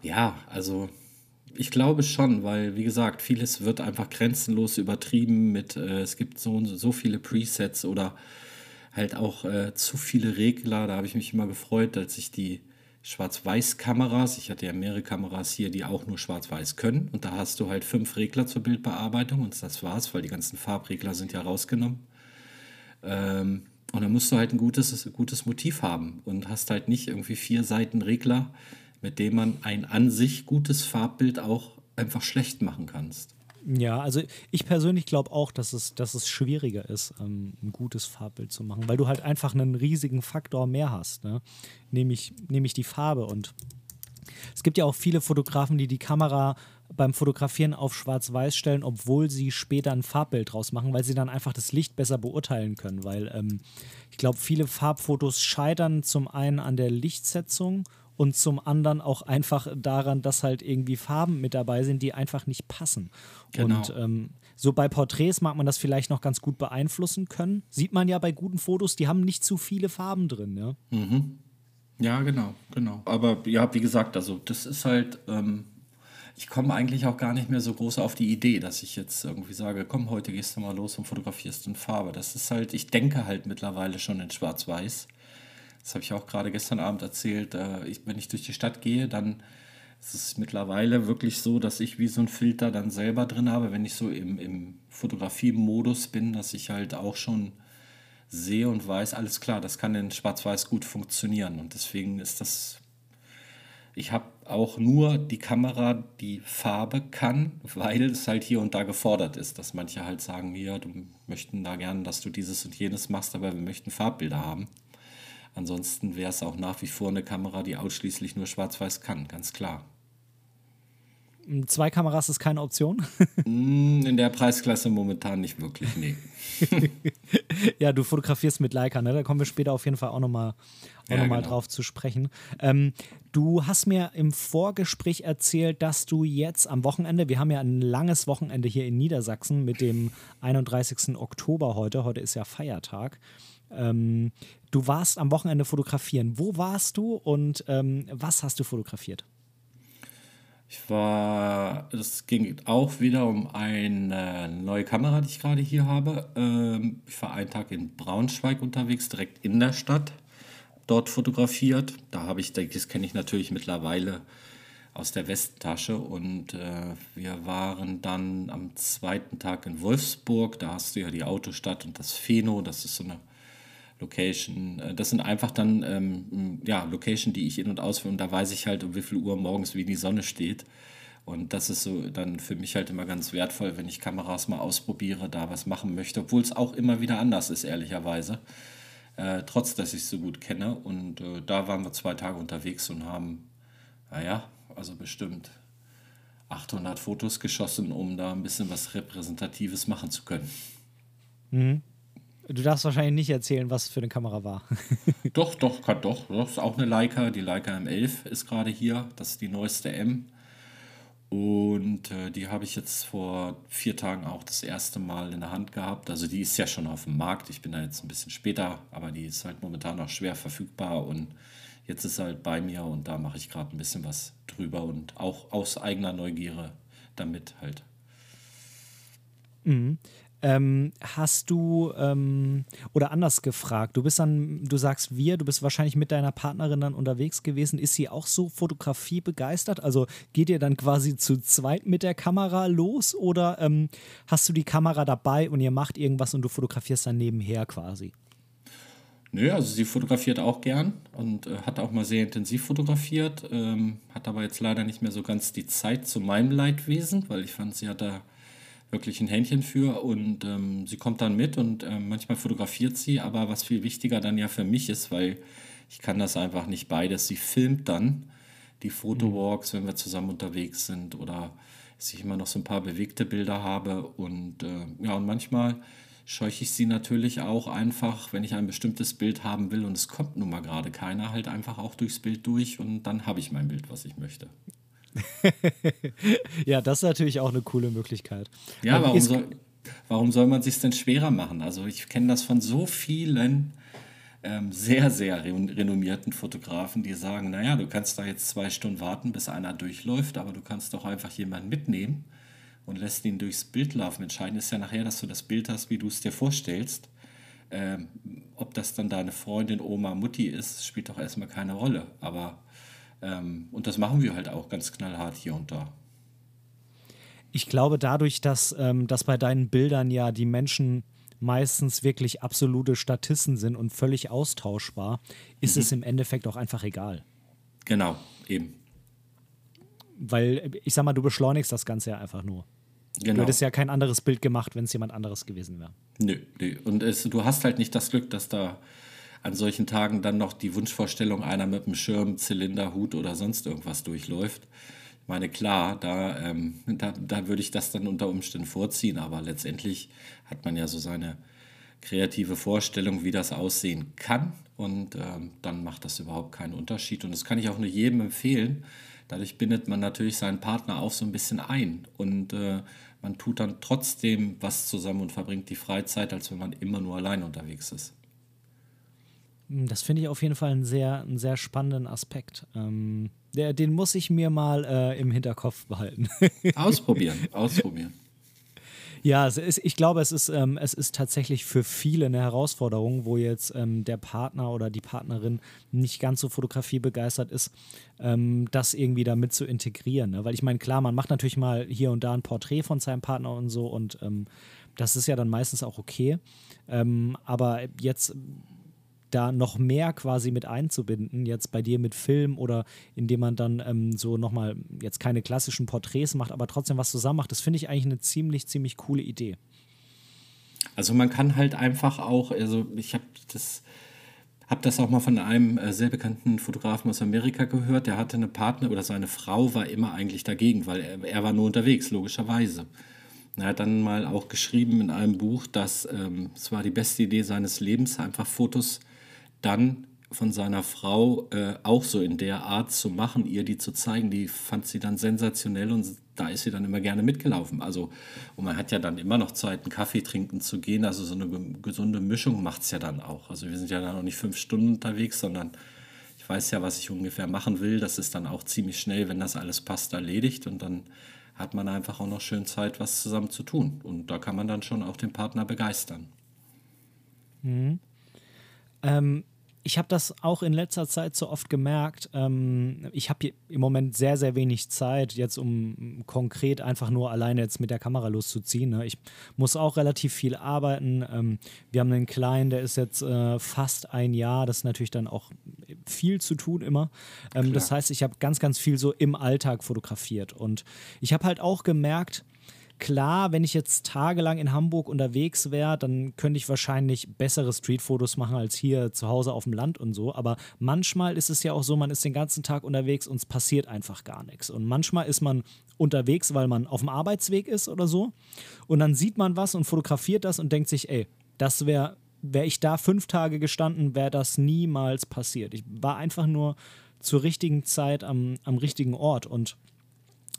ja, also ich glaube schon, weil, wie gesagt, vieles wird einfach grenzenlos übertrieben mit, äh, es gibt so, so viele Presets oder halt auch äh, zu viele Regler. Da habe ich mich immer gefreut, als ich die Schwarz-Weiß-Kameras, ich hatte ja mehrere Kameras hier, die auch nur Schwarz-Weiß können. Und da hast du halt fünf Regler zur Bildbearbeitung und das war's, weil die ganzen Farbregler sind ja rausgenommen. Ähm, und dann musst du halt ein gutes, gutes Motiv haben und hast halt nicht irgendwie vier Seiten Regler mit dem man ein an sich gutes Farbbild auch einfach schlecht machen kannst. Ja, also ich persönlich glaube auch, dass es, dass es schwieriger ist, ähm, ein gutes Farbbild zu machen, weil du halt einfach einen riesigen Faktor mehr hast, ne? nämlich, nämlich die Farbe. Und es gibt ja auch viele Fotografen, die die Kamera beim Fotografieren auf Schwarz-Weiß stellen, obwohl sie später ein Farbbild draus machen, weil sie dann einfach das Licht besser beurteilen können. Weil ähm, ich glaube, viele Farbfotos scheitern zum einen an der Lichtsetzung und zum anderen auch einfach daran, dass halt irgendwie Farben mit dabei sind, die einfach nicht passen. Genau. Und ähm, so bei Porträts mag man das vielleicht noch ganz gut beeinflussen können. Sieht man ja bei guten Fotos, die haben nicht zu viele Farben drin, ja. Mhm. Ja, genau, genau. Aber ja, wie gesagt, also das ist halt, ähm, ich komme eigentlich auch gar nicht mehr so groß auf die Idee, dass ich jetzt irgendwie sage, komm, heute gehst du mal los und fotografierst in Farbe. Das ist halt, ich denke halt mittlerweile schon in Schwarz-Weiß. Das habe ich auch gerade gestern Abend erzählt. Äh, ich, wenn ich durch die Stadt gehe, dann ist es mittlerweile wirklich so, dass ich wie so ein Filter dann selber drin habe, wenn ich so im, im Fotografie-Modus bin, dass ich halt auch schon sehe und weiß, alles klar, das kann in Schwarz-Weiß gut funktionieren. Und deswegen ist das. Ich habe auch nur die Kamera, die Farbe kann, weil es halt hier und da gefordert ist, dass manche halt sagen, ja, du möchten da gerne, dass du dieses und jenes machst, aber wir möchten Farbbilder haben. Ansonsten wäre es auch nach wie vor eine Kamera, die ausschließlich nur schwarz-weiß kann, ganz klar. Zwei Kameras ist keine Option? Mm, in der Preisklasse momentan nicht wirklich, nee. ja, du fotografierst mit Leica, ne? Da kommen wir später auf jeden Fall auch nochmal ja, noch genau. drauf zu sprechen. Ähm, du hast mir im Vorgespräch erzählt, dass du jetzt am Wochenende, wir haben ja ein langes Wochenende hier in Niedersachsen mit dem 31. Oktober heute, heute ist ja Feiertag, ähm, du warst am Wochenende fotografieren. Wo warst du und ähm, was hast du fotografiert? Ich war, es ging auch wieder um eine neue Kamera, die ich gerade hier habe. Ähm, ich war einen Tag in Braunschweig unterwegs, direkt in der Stadt, dort fotografiert. Da habe ich, das kenne ich natürlich mittlerweile aus der Westtasche und äh, wir waren dann am zweiten Tag in Wolfsburg. Da hast du ja die Autostadt und das Pheno, das ist so eine Location. Äh, das sind einfach dann ähm, ja, Location, die ich in- und ausführe und da weiß ich halt, um wie viel Uhr morgens wie die Sonne steht. Und das ist so dann für mich halt immer ganz wertvoll, wenn ich Kameras mal ausprobiere, da was machen möchte, obwohl es auch immer wieder anders ist, ehrlicherweise. Äh, trotz, dass ich es so gut kenne. Und äh, da waren wir zwei Tage unterwegs und haben, naja, also bestimmt 800 Fotos geschossen, um da ein bisschen was Repräsentatives machen zu können. Mhm du darfst wahrscheinlich nicht erzählen, was für eine Kamera war. doch, doch, kann doch. Das ist auch eine Leica. Die Leica M11 ist gerade hier. Das ist die neueste M. Und äh, die habe ich jetzt vor vier Tagen auch das erste Mal in der Hand gehabt. Also die ist ja schon auf dem Markt. Ich bin da jetzt ein bisschen später, aber die ist halt momentan noch schwer verfügbar und jetzt ist sie halt bei mir und da mache ich gerade ein bisschen was drüber und auch aus eigener Neugierde damit halt. Mhm. Ähm, hast du, ähm, oder anders gefragt, du bist dann, du sagst wir, du bist wahrscheinlich mit deiner Partnerin dann unterwegs gewesen. Ist sie auch so Fotografie begeistert? Also geht ihr dann quasi zu zweit mit der Kamera los oder ähm, hast du die Kamera dabei und ihr macht irgendwas und du fotografierst dann nebenher quasi? Nö, also sie fotografiert auch gern und äh, hat auch mal sehr intensiv fotografiert, ähm, hat aber jetzt leider nicht mehr so ganz die Zeit zu meinem Leidwesen, weil ich fand, sie hat da wirklich ein Händchen für und ähm, sie kommt dann mit und ähm, manchmal fotografiert sie, aber was viel wichtiger dann ja für mich ist, weil ich kann das einfach nicht beides. Sie filmt dann die Fotowalks, wenn wir zusammen unterwegs sind oder dass ich immer noch so ein paar bewegte Bilder habe und äh, ja und manchmal scheuche ich sie natürlich auch einfach, wenn ich ein bestimmtes Bild haben will und es kommt nun mal gerade keiner, halt einfach auch durchs Bild durch und dann habe ich mein Bild, was ich möchte. ja, das ist natürlich auch eine coole Möglichkeit. Ja, warum soll, warum soll man sich denn schwerer machen? Also ich kenne das von so vielen ähm, sehr, sehr renommierten Fotografen, die sagen, naja, du kannst da jetzt zwei Stunden warten, bis einer durchläuft, aber du kannst doch einfach jemanden mitnehmen und lässt ihn durchs Bild laufen. Entscheidend ist ja nachher, dass du das Bild hast, wie du es dir vorstellst. Ähm, ob das dann deine Freundin, Oma, Mutti ist, spielt doch erstmal keine Rolle. Aber und das machen wir halt auch ganz knallhart hier und da. Ich glaube, dadurch, dass, ähm, dass bei deinen Bildern ja die Menschen meistens wirklich absolute Statisten sind und völlig austauschbar, ist mhm. es im Endeffekt auch einfach egal. Genau, eben. Weil, ich sag mal, du beschleunigst das Ganze ja einfach nur. Genau. Du hättest ja kein anderes Bild gemacht, wenn es jemand anderes gewesen wäre. Nö, nö. Und es, du hast halt nicht das Glück, dass da an solchen Tagen dann noch die Wunschvorstellung einer mit einem Schirm, Zylinder, Hut oder sonst irgendwas durchläuft. Ich meine, klar, da, ähm, da, da würde ich das dann unter Umständen vorziehen, aber letztendlich hat man ja so seine kreative Vorstellung, wie das aussehen kann und ähm, dann macht das überhaupt keinen Unterschied und das kann ich auch nur jedem empfehlen. Dadurch bindet man natürlich seinen Partner auch so ein bisschen ein und äh, man tut dann trotzdem was zusammen und verbringt die Freizeit, als wenn man immer nur allein unterwegs ist. Hm, das finde ich auf jeden Fall einen sehr, einen sehr spannenden Aspekt. Ähm, der, den muss ich mir mal äh, im Hinterkopf behalten. ausprobieren, ausprobieren. Ja, ist, ich glaube, es ist, ähm, es ist tatsächlich für viele eine Herausforderung, wo jetzt ähm, der Partner oder die Partnerin nicht ganz so Fotografie begeistert ist, ähm, das irgendwie damit zu integrieren. Ne? Weil ich meine, klar, man macht natürlich mal hier und da ein Porträt von seinem Partner und so und ähm, das ist ja dann meistens auch okay. Ähm, aber jetzt da noch mehr quasi mit einzubinden, jetzt bei dir mit Film oder indem man dann ähm, so nochmal jetzt keine klassischen Porträts macht, aber trotzdem was zusammen macht, das finde ich eigentlich eine ziemlich, ziemlich coole Idee. Also man kann halt einfach auch, also ich habe das, habe das auch mal von einem äh, sehr bekannten Fotografen aus Amerika gehört, der hatte eine Partner oder seine Frau war immer eigentlich dagegen, weil er, er war nur unterwegs, logischerweise. Er hat dann mal auch geschrieben in einem Buch, dass ähm, es war die beste Idee seines Lebens, einfach Fotos dann von seiner Frau äh, auch so in der Art zu machen, ihr die zu zeigen, die fand sie dann sensationell und da ist sie dann immer gerne mitgelaufen. Also, und man hat ja dann immer noch Zeit, einen Kaffee trinken zu gehen. Also so eine gesunde Mischung macht es ja dann auch. Also wir sind ja dann noch nicht fünf Stunden unterwegs, sondern ich weiß ja, was ich ungefähr machen will. Das ist dann auch ziemlich schnell, wenn das alles passt, erledigt und dann hat man einfach auch noch schön Zeit, was zusammen zu tun. Und da kann man dann schon auch den Partner begeistern. Mhm. Ähm, ich habe das auch in letzter Zeit so oft gemerkt. Ähm, ich habe im Moment sehr, sehr wenig Zeit, jetzt um konkret einfach nur alleine jetzt mit der Kamera loszuziehen. Ne? Ich muss auch relativ viel arbeiten. Ähm, wir haben einen Kleinen, der ist jetzt äh, fast ein Jahr. Das ist natürlich dann auch viel zu tun immer. Ähm, das heißt, ich habe ganz, ganz viel so im Alltag fotografiert. Und ich habe halt auch gemerkt, Klar, wenn ich jetzt tagelang in Hamburg unterwegs wäre, dann könnte ich wahrscheinlich bessere Streetfotos machen als hier zu Hause auf dem Land und so. Aber manchmal ist es ja auch so, man ist den ganzen Tag unterwegs und es passiert einfach gar nichts. Und manchmal ist man unterwegs, weil man auf dem Arbeitsweg ist oder so. Und dann sieht man was und fotografiert das und denkt sich, ey, das wäre wäre ich da fünf Tage gestanden, wäre das niemals passiert. Ich war einfach nur zur richtigen Zeit am, am richtigen Ort und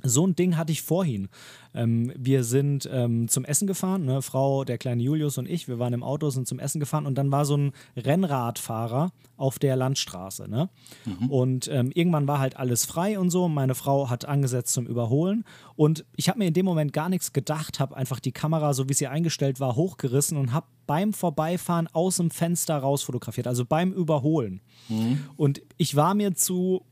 so ein Ding hatte ich vorhin. Ähm, wir sind ähm, zum Essen gefahren, ne? Frau, der kleine Julius und ich, wir waren im Auto, sind zum Essen gefahren und dann war so ein Rennradfahrer auf der Landstraße. Ne? Mhm. Und ähm, irgendwann war halt alles frei und so. Meine Frau hat angesetzt zum Überholen und ich habe mir in dem Moment gar nichts gedacht, habe einfach die Kamera, so wie sie eingestellt war, hochgerissen und habe beim Vorbeifahren aus dem Fenster raus fotografiert, also beim Überholen. Mhm. Und ich war mir zu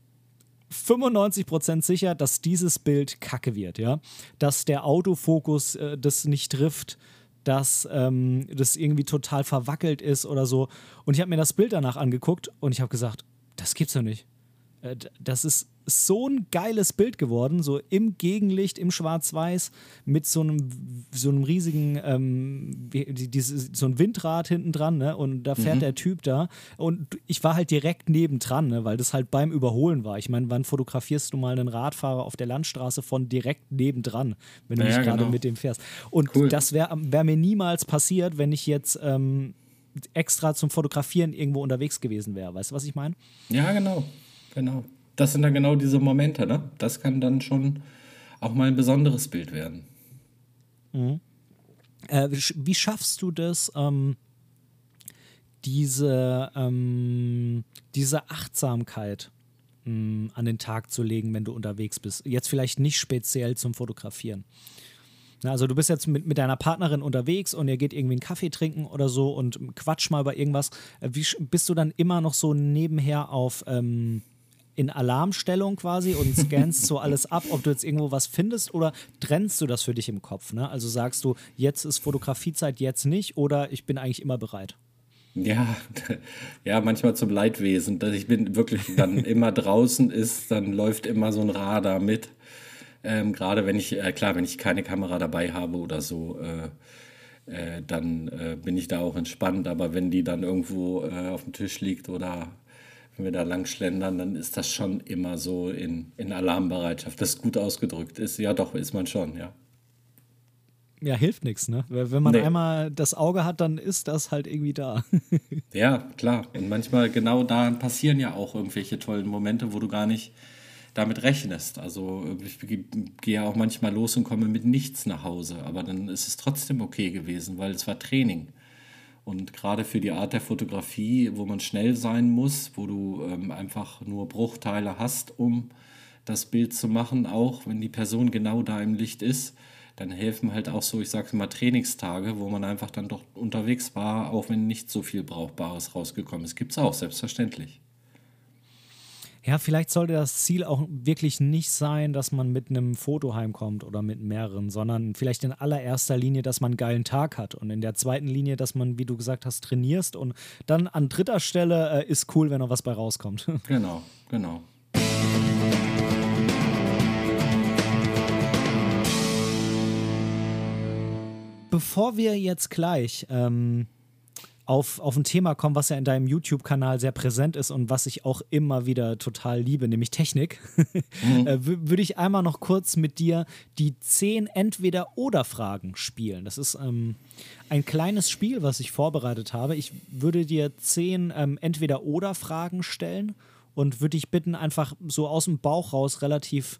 95% sicher, dass dieses Bild kacke wird, ja. Dass der Autofokus äh, das nicht trifft, dass ähm, das irgendwie total verwackelt ist oder so. Und ich habe mir das Bild danach angeguckt und ich habe gesagt, das gibt's doch nicht. Äh, das ist so ein geiles Bild geworden, so im Gegenlicht, im Schwarz-Weiß, mit so einem, so einem riesigen, ähm, dieses, so ein Windrad hinten dran, ne? Und da fährt mhm. der Typ da. Und ich war halt direkt nebendran, ne? weil das halt beim Überholen war. Ich meine, wann fotografierst du mal einen Radfahrer auf der Landstraße von direkt nebendran, wenn du ja, nicht gerade genau. mit dem fährst? Und cool. das wäre wär mir niemals passiert, wenn ich jetzt. Ähm, extra zum Fotografieren irgendwo unterwegs gewesen wäre. Weißt du, was ich meine? Ja, genau. Genau das sind dann genau diese Momente, ne? Das kann dann schon auch mal ein besonderes Bild werden. Mhm. Äh, wie schaffst du das, ähm, diese, ähm, diese Achtsamkeit mh, mm, an den Tag zu legen, wenn du unterwegs bist? Jetzt vielleicht nicht speziell zum Fotografieren. Also du bist jetzt mit, mit deiner Partnerin unterwegs und ihr geht irgendwie einen Kaffee trinken oder so und quatsch mal über irgendwas. Äh, wie bist du dann immer noch so nebenher auf ähm, in Alarmstellung quasi und scannst so alles ab, ob du jetzt irgendwo was findest oder trennst du das für dich im Kopf? Ne? Also sagst du, jetzt ist Fotografiezeit, jetzt nicht oder ich bin eigentlich immer bereit? Ja, ja, manchmal zum Leidwesen, dass ich bin wirklich dann immer draußen ist, dann läuft immer so ein Radar mit. Ähm, Gerade wenn ich, äh, klar, wenn ich keine Kamera dabei habe oder so, äh, äh, dann äh, bin ich da auch entspannt. Aber wenn die dann irgendwo äh, auf dem Tisch liegt oder wenn wir da lang schlendern, dann ist das schon immer so in, in Alarmbereitschaft. Das gut ausgedrückt ist. Ja, doch, ist man schon, ja. Ja, hilft nichts, ne? Wenn man nee. einmal das Auge hat, dann ist das halt irgendwie da. ja, klar. Und manchmal genau da passieren ja auch irgendwelche tollen Momente, wo du gar nicht damit rechnest. Also ich gehe ja auch manchmal los und komme mit nichts nach Hause, aber dann ist es trotzdem okay gewesen, weil es war Training. Und gerade für die Art der Fotografie, wo man schnell sein muss, wo du ähm, einfach nur Bruchteile hast, um das Bild zu machen, auch wenn die Person genau da im Licht ist, dann helfen halt auch so, ich sage mal, Trainingstage, wo man einfach dann doch unterwegs war, auch wenn nicht so viel Brauchbares rausgekommen ist. Gibt es auch, selbstverständlich ja, vielleicht sollte das Ziel auch wirklich nicht sein, dass man mit einem Foto heimkommt oder mit mehreren, sondern vielleicht in allererster Linie, dass man einen geilen Tag hat und in der zweiten Linie, dass man, wie du gesagt hast, trainierst und dann an dritter Stelle äh, ist cool, wenn noch was bei rauskommt. Genau, genau. Bevor wir jetzt gleich ähm, auf, auf ein Thema kommen, was ja in deinem YouTube-Kanal sehr präsent ist und was ich auch immer wieder total liebe, nämlich Technik, mhm. äh, würde ich einmal noch kurz mit dir die zehn Entweder-Oder-Fragen spielen. Das ist ähm, ein kleines Spiel, was ich vorbereitet habe. Ich würde dir zehn ähm, Entweder-Oder-Fragen stellen und würde dich bitten, einfach so aus dem Bauch raus relativ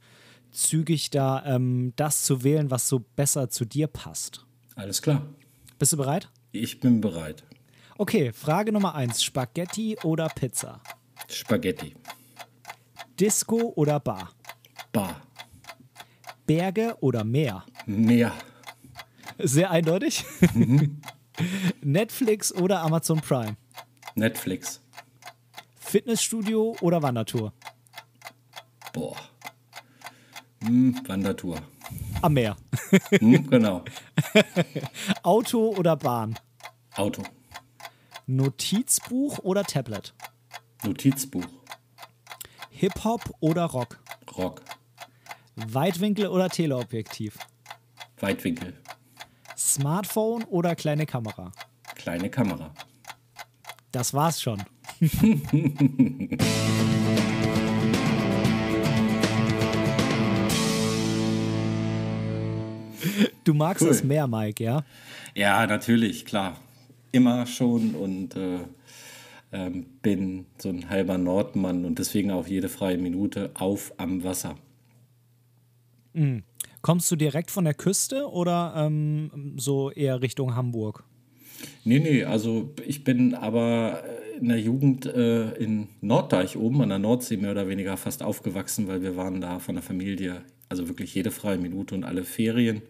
zügig da ähm, das zu wählen, was so besser zu dir passt. Alles klar. Bist du bereit? Ich bin bereit. Okay, Frage Nummer eins: Spaghetti oder Pizza? Spaghetti. Disco oder Bar? Bar. Berge oder Meer? Meer. Sehr eindeutig. Mhm. Netflix oder Amazon Prime? Netflix. Fitnessstudio oder Wandertour? Boah. Hm, Wandertour. Am Meer. Hm, genau. Auto oder Bahn? Auto. Notizbuch oder Tablet? Notizbuch. Hip-Hop oder Rock? Rock. Weitwinkel oder Teleobjektiv? Weitwinkel. Smartphone oder kleine Kamera? Kleine Kamera. Das war's schon. du magst cool. das mehr, Mike, ja? Ja, natürlich, klar. Immer schon und äh, ähm, bin so ein halber Nordmann und deswegen auch jede freie Minute auf am Wasser. Mhm. Kommst du direkt von der Küste oder ähm, so eher Richtung Hamburg? Nee, nee, also ich bin aber in der Jugend äh, in Norddeich oben an der Nordsee mehr oder weniger fast aufgewachsen, weil wir waren da von der Familie, also wirklich jede freie Minute und alle Ferien.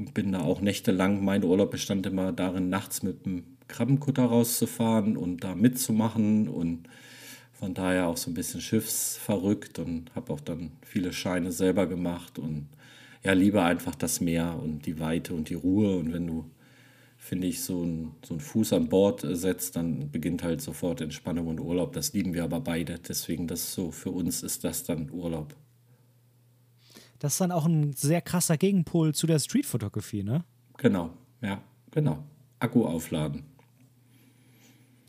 Und bin da auch nächtelang, mein Urlaub bestand immer darin, nachts mit dem Krabbenkutter rauszufahren und da mitzumachen und von daher auch so ein bisschen schiffsverrückt und habe auch dann viele Scheine selber gemacht und ja, liebe einfach das Meer und die Weite und die Ruhe und wenn du finde ich, so ein, so Fuß an Bord setzt, dann beginnt halt sofort Entspannung und Urlaub. Das lieben wir aber beide. Deswegen, das so für uns ist das dann Urlaub. Das ist dann auch ein sehr krasser Gegenpol zu der Streetfotografie, ne? Genau, ja, genau. Akku aufladen.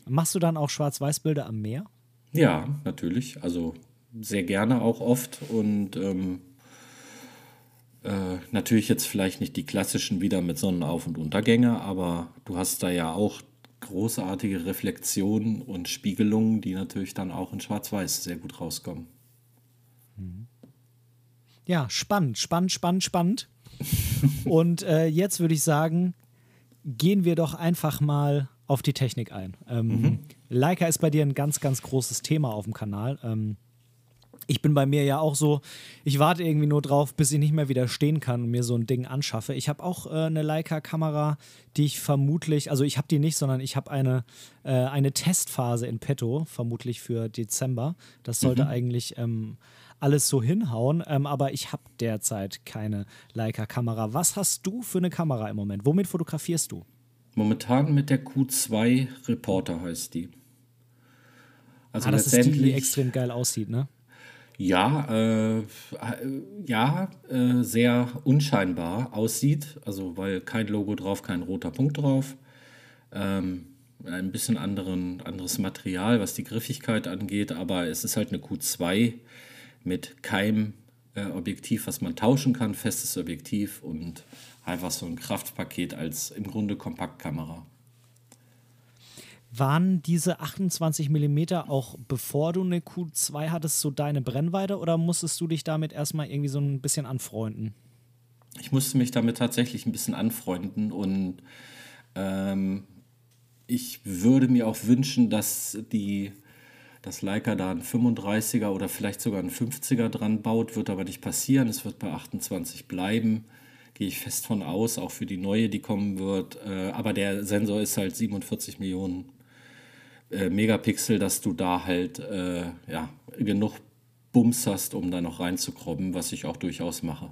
Machst du dann auch Schwarz-Weiß-Bilder am Meer? Ja, natürlich. Also sehr gerne auch oft und ähm, äh, natürlich jetzt vielleicht nicht die klassischen wieder mit Sonnenauf- und Untergänge, aber du hast da ja auch großartige Reflexionen und Spiegelungen, die natürlich dann auch in Schwarz-Weiß sehr gut rauskommen. Mhm. Ja, spannend, spannend, spannend, spannend. und äh, jetzt würde ich sagen, gehen wir doch einfach mal auf die Technik ein. Ähm, mhm. Leica ist bei dir ein ganz, ganz großes Thema auf dem Kanal. Ähm, ich bin bei mir ja auch so, ich warte irgendwie nur drauf, bis ich nicht mehr widerstehen kann und mir so ein Ding anschaffe. Ich habe auch äh, eine Leica-Kamera, die ich vermutlich, also ich habe die nicht, sondern ich habe eine, äh, eine Testphase in petto, vermutlich für Dezember. Das sollte mhm. eigentlich ähm, alles so hinhauen, ähm, aber ich habe derzeit keine Leica-Kamera. Was hast du für eine Kamera im Moment? Womit fotografierst du? Momentan mit der Q2 Reporter heißt die. Also ah, das ist die, die extrem geil aussieht, ne? Ja, äh, ja, äh, sehr unscheinbar aussieht. Also weil kein Logo drauf, kein roter Punkt drauf. Ähm, ein bisschen anderen, anderes Material, was die Griffigkeit angeht, aber es ist halt eine Q2 mit keinem äh, Objektiv, was man tauschen kann, festes Objektiv und einfach so ein Kraftpaket als im Grunde Kompaktkamera. Waren diese 28 mm auch bevor du eine Q2 hattest, so deine Brennweite oder musstest du dich damit erstmal irgendwie so ein bisschen anfreunden? Ich musste mich damit tatsächlich ein bisschen anfreunden und ähm, ich würde mir auch wünschen, dass die dass Leica da einen 35er oder vielleicht sogar einen 50er dran baut, wird aber nicht passieren. Es wird bei 28 bleiben. Gehe ich fest von aus, auch für die neue, die kommen wird. Äh, aber der Sensor ist halt 47 Millionen äh, Megapixel, dass du da halt äh, ja, genug Bums hast, um da noch reinzukrobben, was ich auch durchaus mache.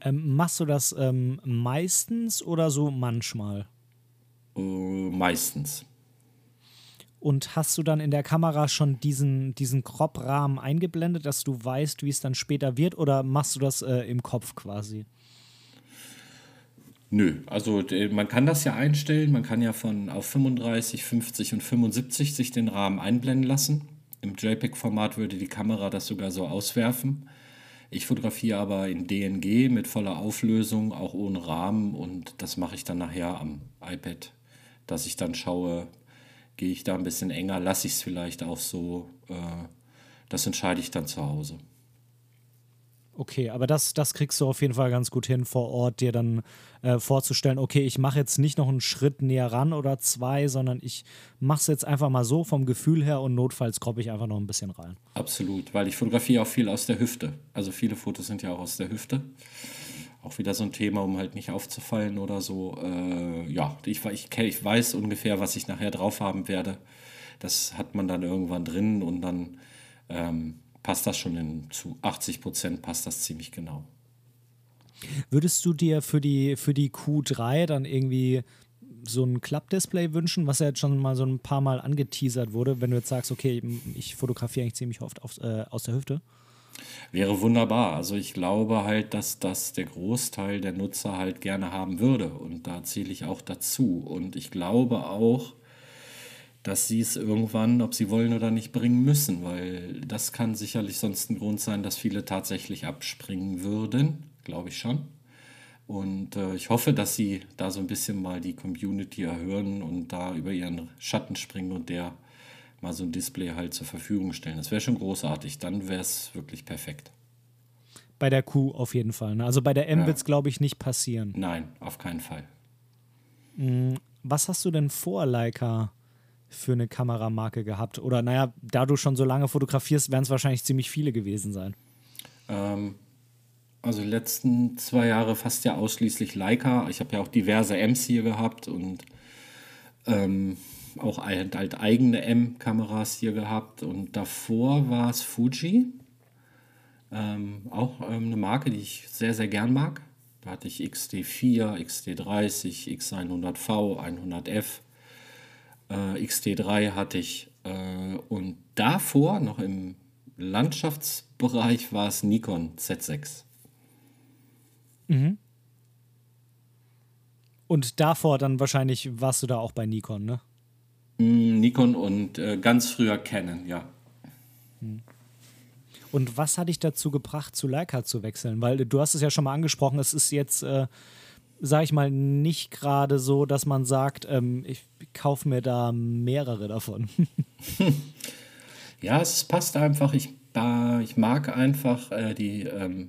Ähm, machst du das ähm, meistens oder so manchmal? Äh, meistens. Und hast du dann in der Kamera schon diesen, diesen Crop-Rahmen eingeblendet, dass du weißt, wie es dann später wird, oder machst du das äh, im Kopf quasi? Nö, also man kann das ja einstellen, man kann ja von auf 35, 50 und 75 sich den Rahmen einblenden lassen. Im JPEG-Format würde die Kamera das sogar so auswerfen. Ich fotografiere aber in DNG mit voller Auflösung, auch ohne Rahmen und das mache ich dann nachher am iPad, dass ich dann schaue, gehe ich da ein bisschen enger, lasse ich es vielleicht auch so. Äh, das entscheide ich dann zu Hause. Okay, aber das, das kriegst du auf jeden Fall ganz gut hin, vor Ort dir dann äh, vorzustellen, okay, ich mache jetzt nicht noch einen Schritt näher ran oder zwei, sondern ich mache es jetzt einfach mal so vom Gefühl her und notfalls kroppe ich einfach noch ein bisschen rein. Absolut, weil ich fotografiere auch viel aus der Hüfte. Also viele Fotos sind ja auch aus der Hüfte. Auch wieder so ein Thema, um halt nicht aufzufallen oder so. Äh, ja, ich, ich, ich weiß ungefähr, was ich nachher drauf haben werde. Das hat man dann irgendwann drin und dann ähm, passt das schon in, zu 80 Prozent, passt das ziemlich genau. Würdest du dir für die, für die Q3 dann irgendwie so ein Klappdisplay wünschen, was ja jetzt schon mal so ein paar Mal angeteasert wurde, wenn du jetzt sagst, okay, ich fotografiere eigentlich ziemlich oft auf, äh, aus der Hüfte? Wäre wunderbar. Also ich glaube halt, dass das der Großteil der Nutzer halt gerne haben würde. Und da zähle ich auch dazu. Und ich glaube auch, dass sie es irgendwann, ob sie wollen oder nicht, bringen müssen, weil das kann sicherlich sonst ein Grund sein, dass viele tatsächlich abspringen würden, glaube ich schon. Und äh, ich hoffe, dass sie da so ein bisschen mal die Community erhören und da über ihren Schatten springen und der mal so ein Display halt zur Verfügung stellen. Das wäre schon großartig. Dann wäre es wirklich perfekt. Bei der Q auf jeden Fall. Ne? Also bei der M ja. wird es, glaube ich, nicht passieren. Nein, auf keinen Fall. Mm, was hast du denn vor, Leica, für eine Kameramarke gehabt? Oder naja, da du schon so lange fotografierst, werden es wahrscheinlich ziemlich viele gewesen sein. Ähm, also die letzten zwei Jahre fast ja ausschließlich Leica. Ich habe ja auch diverse M's hier gehabt und ähm, auch halt, eigene M-Kameras hier gehabt. Und davor war es Fuji. Ähm, auch ähm, eine Marke, die ich sehr, sehr gern mag. Da hatte ich XT4, XT30, X100V, 100F, äh, XT3 hatte ich. Äh, und davor, noch im Landschaftsbereich, war es Nikon Z6. Mhm. Und davor dann wahrscheinlich warst du da auch bei Nikon, ne? Mm, Nikon und äh, ganz früher Canon, ja. Hm. Und was hat dich dazu gebracht, zu Leica zu wechseln? Weil du hast es ja schon mal angesprochen, es ist jetzt, äh, sag ich mal, nicht gerade so, dass man sagt, ähm, ich kaufe mir da mehrere davon. ja, es passt einfach. Ich, äh, ich mag einfach äh, die ähm,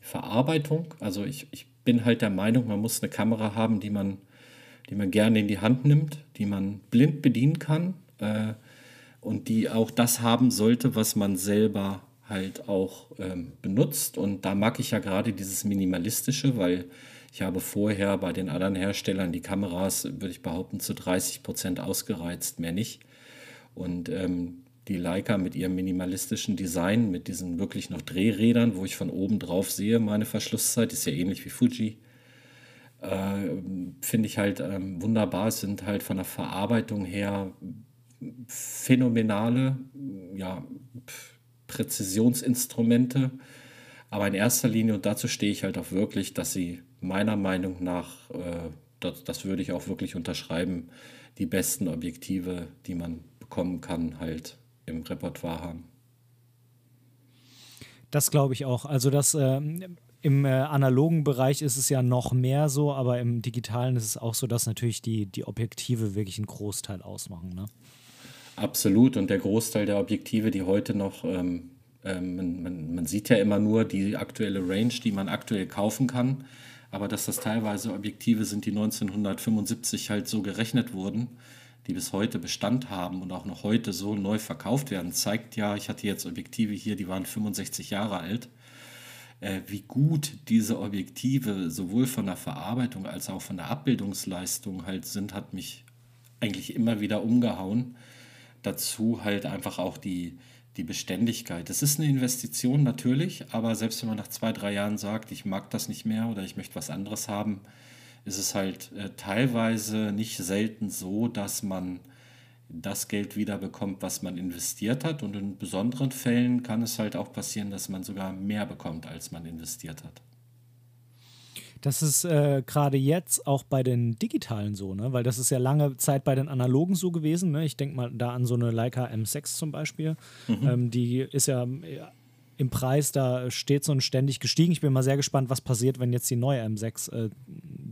Verarbeitung. Also ich, ich bin halt der Meinung, man muss eine Kamera haben, die man, die man gerne in die Hand nimmt, die man blind bedienen kann äh, und die auch das haben sollte, was man selber halt auch ähm, benutzt. Und da mag ich ja gerade dieses Minimalistische, weil ich habe vorher bei den anderen Herstellern die Kameras, würde ich behaupten, zu 30 Prozent ausgereizt, mehr nicht. Und ähm, die Leica mit ihrem minimalistischen Design, mit diesen wirklich noch Drehrädern, wo ich von oben drauf sehe, meine Verschlusszeit ist ja ähnlich wie Fuji. Äh, Finde ich halt ähm, wunderbar. Es sind halt von der Verarbeitung her phänomenale ja, Präzisionsinstrumente. Aber in erster Linie, und dazu stehe ich halt auch wirklich, dass sie meiner Meinung nach, äh, das, das würde ich auch wirklich unterschreiben, die besten Objektive, die man bekommen kann, halt im Repertoire haben. Das glaube ich auch. Also das ähm, im äh, analogen Bereich ist es ja noch mehr so, aber im digitalen ist es auch so, dass natürlich die, die Objektive wirklich einen Großteil ausmachen. Ne? Absolut. Und der Großteil der Objektive, die heute noch, ähm, ähm, man, man, man, sieht ja immer nur die aktuelle Range, die man aktuell kaufen kann. Aber dass das teilweise Objektive sind, die 1975 halt so gerechnet wurden, die bis heute Bestand haben und auch noch heute so neu verkauft werden, zeigt ja, ich hatte jetzt Objektive hier, die waren 65 Jahre alt, wie gut diese Objektive sowohl von der Verarbeitung als auch von der Abbildungsleistung halt sind, hat mich eigentlich immer wieder umgehauen. Dazu halt einfach auch die, die Beständigkeit. Es ist eine Investition natürlich, aber selbst wenn man nach zwei, drei Jahren sagt, ich mag das nicht mehr oder ich möchte was anderes haben, ist es halt äh, teilweise nicht selten so, dass man das Geld wieder bekommt, was man investiert hat. Und in besonderen Fällen kann es halt auch passieren, dass man sogar mehr bekommt, als man investiert hat. Das ist äh, gerade jetzt auch bei den digitalen so, ne? weil das ist ja lange Zeit bei den analogen so gewesen. Ne? Ich denke mal da an so eine Leica M6 zum Beispiel. Mhm. Ähm, die ist ja im Preis da steht so ein ständig gestiegen. Ich bin mal sehr gespannt, was passiert, wenn jetzt die neue M6 äh,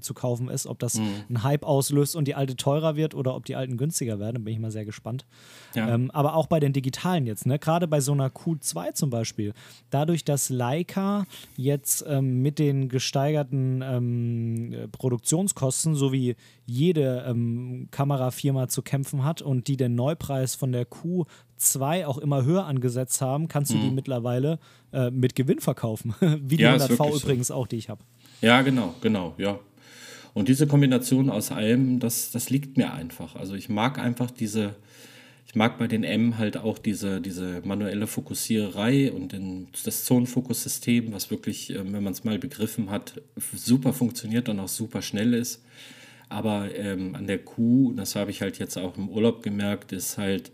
zu kaufen ist, ob das mhm. einen Hype auslöst und die alte teurer wird oder ob die alten günstiger werden, bin ich mal sehr gespannt. Ja. Ähm, aber auch bei den digitalen jetzt, ne? gerade bei so einer Q2 zum Beispiel, dadurch, dass Leica jetzt ähm, mit den gesteigerten ähm, Produktionskosten sowie jede ähm, Kamerafirma zu kämpfen hat und die den Neupreis von der Q2 auch immer höher angesetzt haben, kannst du mhm. die mittlerweile äh, mit Gewinn verkaufen. Wie die ja, 100V übrigens so. auch, die ich habe. Ja, genau, genau, ja. Und diese Kombination aus allem, das, das liegt mir einfach. Also ich mag einfach diese, ich mag bei den M halt auch diese, diese manuelle Fokussiererei und den, das Zonenfokussystem, was wirklich, ähm, wenn man es mal begriffen hat, super funktioniert und auch super schnell ist. Aber ähm, an der Kuh, das habe ich halt jetzt auch im Urlaub gemerkt, ist halt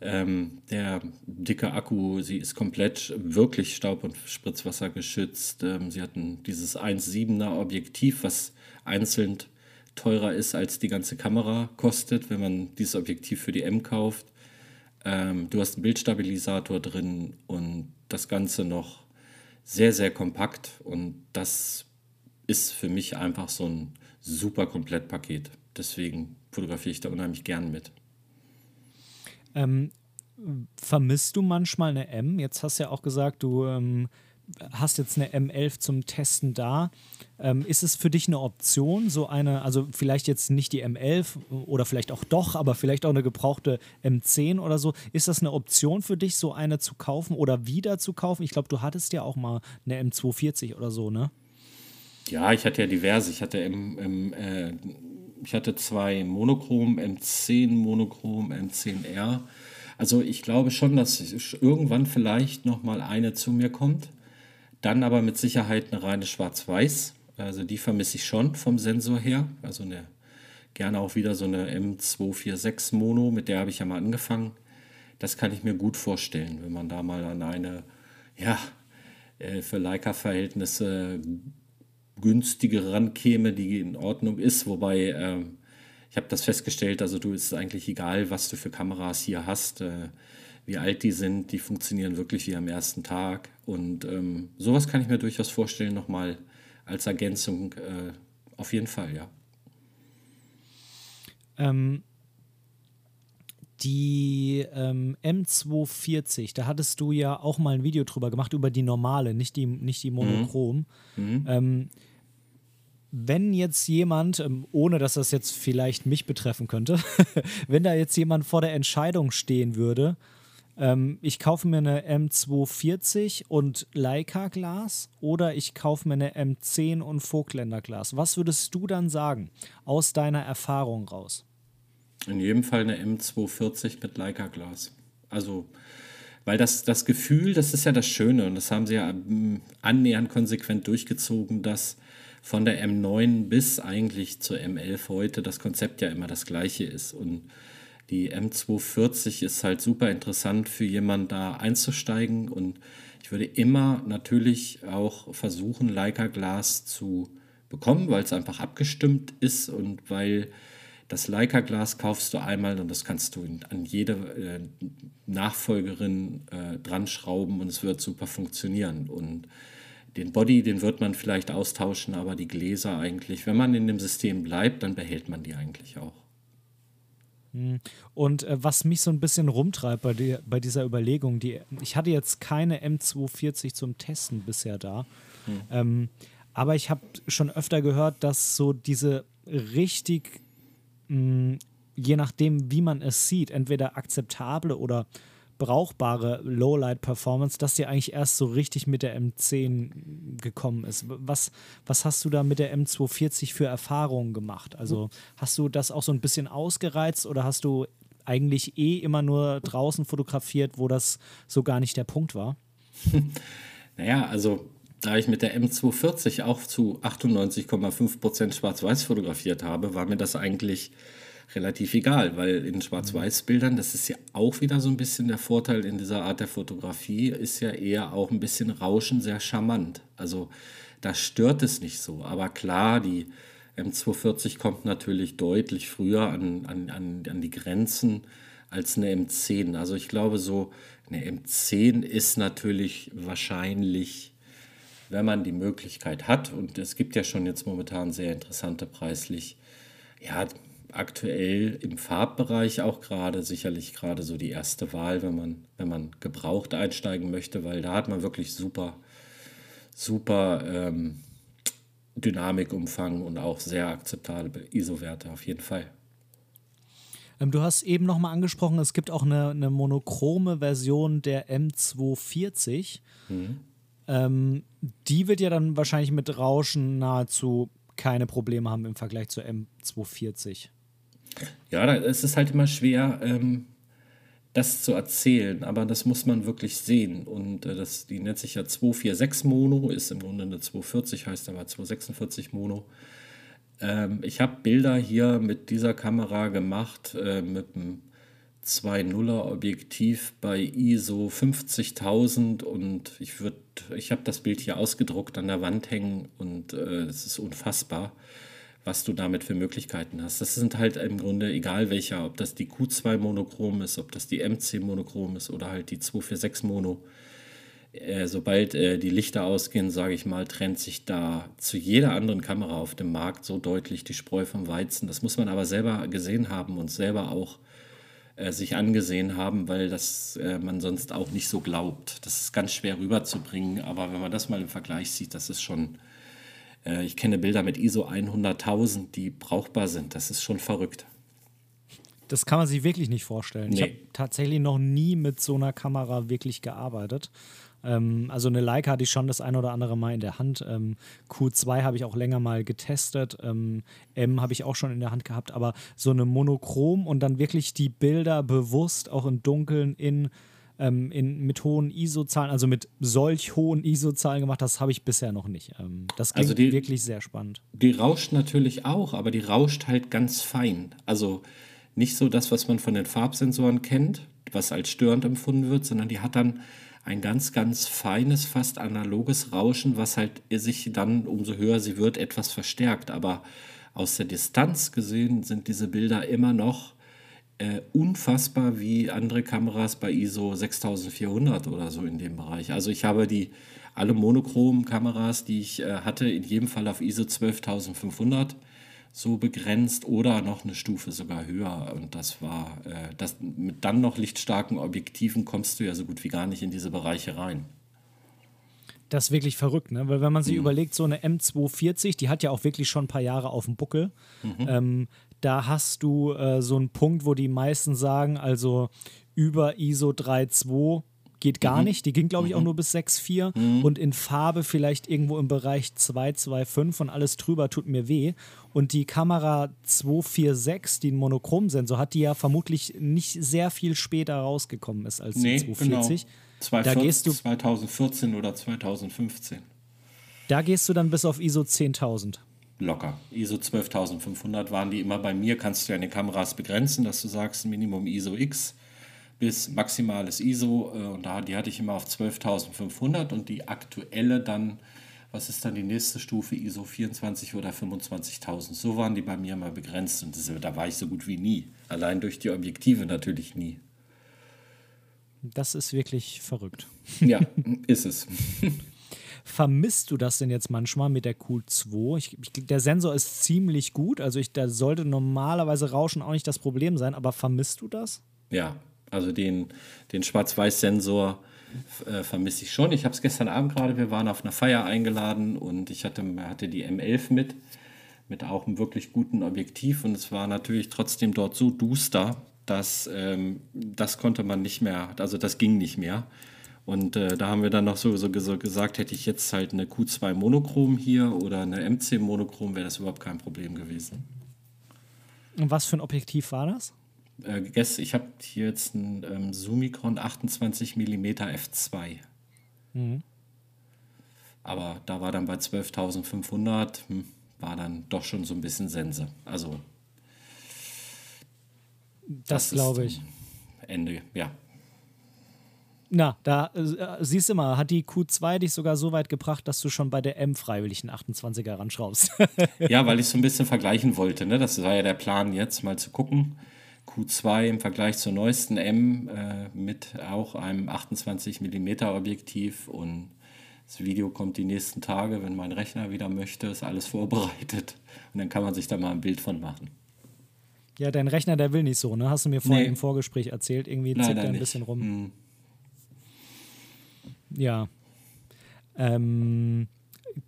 ähm, der dicke Akku, sie ist komplett wirklich Staub- und Spritzwasser geschützt. Ähm, sie hatten dieses 1,7er Objektiv, was einzeln teurer ist, als die ganze Kamera kostet, wenn man dieses Objektiv für die M kauft. Ähm, du hast einen Bildstabilisator drin und das Ganze noch sehr, sehr kompakt. Und das ist für mich einfach so ein super Komplettpaket. Deswegen fotografiere ich da unheimlich gern mit. Ähm, vermisst du manchmal eine M? Jetzt hast du ja auch gesagt, du ähm, hast jetzt eine M11 zum Testen da. Ähm, ist es für dich eine Option, so eine, also vielleicht jetzt nicht die M11 oder vielleicht auch doch, aber vielleicht auch eine gebrauchte M10 oder so. Ist das eine Option für dich, so eine zu kaufen oder wieder zu kaufen? Ich glaube, du hattest ja auch mal eine M240 oder so, ne? Ja, ich hatte ja diverse. Ich hatte, M, M, äh, ich hatte zwei Monochrom, M10 Monochrom, M10R. Also ich glaube schon, dass irgendwann vielleicht noch mal eine zu mir kommt. Dann aber mit Sicherheit eine reine Schwarz-Weiß. Also die vermisse ich schon vom Sensor her. Also eine, gerne auch wieder so eine M246 Mono, mit der habe ich ja mal angefangen. Das kann ich mir gut vorstellen, wenn man da mal an eine, ja, äh, für Leica-Verhältnisse günstigere rankäme, die in Ordnung ist. Wobei äh, ich habe das festgestellt, also du ist eigentlich egal, was du für Kameras hier hast. Äh, wie alt die sind, die funktionieren wirklich wie am ersten Tag. Und ähm, sowas kann ich mir durchaus vorstellen, nochmal als Ergänzung. Äh, auf jeden Fall, ja. Ähm, die ähm, M240, da hattest du ja auch mal ein Video drüber gemacht, über die normale, nicht die, nicht die Monochrom. Mhm. Mhm. Ähm, wenn jetzt jemand, ähm, ohne dass das jetzt vielleicht mich betreffen könnte, wenn da jetzt jemand vor der Entscheidung stehen würde, ähm, ich kaufe mir eine M240 und Leica-Glas oder ich kaufe mir eine M10 und Vogtländer-Glas. Was würdest du dann sagen aus deiner Erfahrung raus? In jedem Fall eine M240 mit Leica-Glas. Also, weil das, das Gefühl, das ist ja das Schöne und das haben sie ja ähm, annähernd konsequent durchgezogen, dass von der M9 bis eigentlich zur M11 heute das Konzept ja immer das gleiche ist. Und die M240 ist halt super interessant für jemanden da einzusteigen. Und ich würde immer natürlich auch versuchen, Leica Glas zu bekommen, weil es einfach abgestimmt ist. Und weil das Leica Glas kaufst du einmal und das kannst du an jede äh, Nachfolgerin äh, dran schrauben und es wird super funktionieren. Und den Body, den wird man vielleicht austauschen, aber die Gläser eigentlich, wenn man in dem System bleibt, dann behält man die eigentlich auch. Hm. Und äh, was mich so ein bisschen rumtreibt bei, die, bei dieser Überlegung, die, ich hatte jetzt keine M240 zum Testen bisher da, mhm. ähm, aber ich habe schon öfter gehört, dass so diese richtig, mh, hm, je nachdem, wie man es sieht, entweder akzeptable oder brauchbare Lowlight-Performance, dass die eigentlich erst so richtig mit der M10 gekommen ist. Was, was hast du da mit der M240 für Erfahrungen gemacht? Also hast du das auch so ein bisschen ausgereizt oder hast du eigentlich eh immer nur draußen fotografiert, wo das so gar nicht der Punkt war? naja, also da ich mit der M240 auch zu 98,5% schwarz-weiß fotografiert habe, war mir das eigentlich relativ egal, weil in Schwarz-Weiß-Bildern, das ist ja auch wieder so ein bisschen der Vorteil in dieser Art der Fotografie, ist ja eher auch ein bisschen Rauschen sehr charmant. Also da stört es nicht so. Aber klar, die M240 kommt natürlich deutlich früher an, an, an, an die Grenzen als eine M10. Also ich glaube, so eine M10 ist natürlich wahrscheinlich, wenn man die Möglichkeit hat, und es gibt ja schon jetzt momentan sehr interessante preislich, ja, aktuell im Farbbereich auch gerade sicherlich gerade so die erste Wahl, wenn man, wenn man gebraucht einsteigen möchte, weil da hat man wirklich super, super ähm, Dynamikumfang und auch sehr akzeptable ISO-Werte auf jeden Fall. Ähm, du hast eben nochmal angesprochen, es gibt auch eine, eine monochrome Version der M240. Mhm. Ähm, die wird ja dann wahrscheinlich mit Rauschen nahezu keine Probleme haben im Vergleich zur M240. Ja, es ist halt immer schwer, ähm, das zu erzählen, aber das muss man wirklich sehen. Und äh, das, die nennt sich ja 246 Mono, ist im Grunde eine 240, heißt aber 246 Mono. Ähm, ich habe Bilder hier mit dieser Kamera gemacht, äh, mit einem 2.0er Objektiv bei ISO 50.000 und ich ich habe das Bild hier ausgedruckt an der Wand hängen und äh, es ist unfassbar was du damit für Möglichkeiten hast. Das sind halt im Grunde egal welcher, ob das die Q2 monochrom ist, ob das die MC monochrom ist oder halt die 246 Mono. äh, sobald äh, die Lichter ausgehen, sage ich mal, trennt sich da zu jeder anderen Kamera auf dem Markt so deutlich die Spreu vom Weizen. Das muss man aber selber gesehen haben und selber auch äh, sich angesehen haben, weil das äh, man sonst auch nicht so glaubt. Das ist ganz schwer rüberzubringen, aber wenn man das mal im Vergleich sieht, das ist schon, äh, ich kenne Bilder mit ISO 100.000, die brauchbar sind. Das ist schon verrückt. Das kann man sich wirklich nicht vorstellen. Nee. Ich habe tatsächlich noch nie mit so einer Kamera wirklich gearbeitet. Ähm, also eine Leica hatte ich schon das ein oder andere Mal in der Hand. Ähm, Q2 habe ich auch länger mal getestet. Ähm, M habe ich auch schon in der Hand gehabt. Aber so eine Monochrom und dann wirklich die Bilder bewusst auch im Dunkeln in, ähm, in mit hohen ISO-Zahlen, also mit solch hohen ISO-Zahlen gemacht, das habe ich bisher noch nicht. Ähm, das klingt also die, wirklich sehr spannend. Die rauscht natürlich auch, aber die rauscht halt ganz fein. Also nicht so das, was man von den Farbsensoren kennt, was als störend empfunden wird, sondern die hat dann ein ganz, ganz feines, fast analoges Rauschen, was halt sich dann, umso höher sie wird, etwas verstärkt. Aber aus der Distanz gesehen sind diese Bilder immer noch äh, unfassbar wie andere Kameras bei ISO 6400 oder so in dem Bereich. Also ich habe die alle monochromen Kameras, die ich äh, hatte, in jedem Fall auf ISO 12500 so begrenzt oder noch eine Stufe sogar höher. Und das war, äh, das, mit dann noch lichtstarken Objektiven kommst du ja so gut wie gar nicht in diese Bereiche rein. Das ist wirklich verrückt, ne? Weil wenn man sich mhm. überlegt, so eine M240, die hat ja auch wirklich schon ein paar Jahre auf dem Buckel. Mhm. Ähm, da hast du äh, so einen Punkt, wo die meisten sagen, also über ISO 3.2 geht gar mhm. nicht. Die ging, glaube ich, auch mhm. nur bis 6,4 mhm. und in Farbe vielleicht irgendwo im Bereich 2,25 und alles drüber tut mir weh. Und die Kamera 246, die einen Monochromsensor hat, die ja vermutlich nicht sehr viel später rausgekommen ist als nee, die 240. Genau. 2014, da gehst du 2014 oder 2015. Da gehst du dann bis auf ISO 10.000. Locker. ISO 12.500 waren die immer bei mir. Kannst du den Kameras begrenzen, dass du sagst, Minimum ISO X bis maximales ISO äh, und da, die hatte ich immer auf 12.500 und die aktuelle dann, was ist dann die nächste Stufe, ISO 24 oder 25.000. So waren die bei mir immer begrenzt und das, da war ich so gut wie nie. Allein durch die Objektive natürlich nie. Das ist wirklich verrückt. Ja, ist es. Vermisst du das denn jetzt manchmal mit der Q2? Ich, ich, der Sensor ist ziemlich gut, also ich, da sollte normalerweise Rauschen auch nicht das Problem sein, aber vermisst du das? Ja, also den, den Schwarz-Weiß-Sensor äh, vermisse ich schon. Ich habe es gestern Abend gerade, wir waren auf einer Feier eingeladen und ich hatte, hatte die M11 mit, mit auch einem wirklich guten Objektiv und es war natürlich trotzdem dort so duster, dass ähm, das konnte man nicht mehr, also das ging nicht mehr. Und äh, da haben wir dann noch so, so, gesagt, hätte ich jetzt halt eine Q2 Monochrom hier oder eine MC Monochrom, wäre das überhaupt kein Problem gewesen. Und was für ein Objektiv war das? äh, ich habe hier jetzt ein ähm, Summicron 28 mm f2. Mhm. Aber da war dann bei 12.500, hm, war dann doch schon so ein bisschen Sense. Also. Das, das glaube ich. Ende, ja. Na, da äh, siehst du mal, hat die Q2 dich sogar so weit gebracht, dass du schon bei der M freiwillig einen 28er ranschraubst. ja, weil ich so ein bisschen vergleichen wollte. Ne? Das war ja der Plan jetzt, mal zu gucken. Q2 im Vergleich zur neuesten M äh, mit auch einem 28 mm Objektiv und das Video kommt die nächsten Tage, wenn mein Rechner wieder möchte, ist alles vorbereitet und dann kann man sich da mal ein Bild von machen. Ja, dein Rechner, der will nicht so, ne? Hast du mir vorhin nee. im Vorgespräch erzählt, irgendwie zickt er ein nicht. bisschen rum. Hm. Ja. Ähm,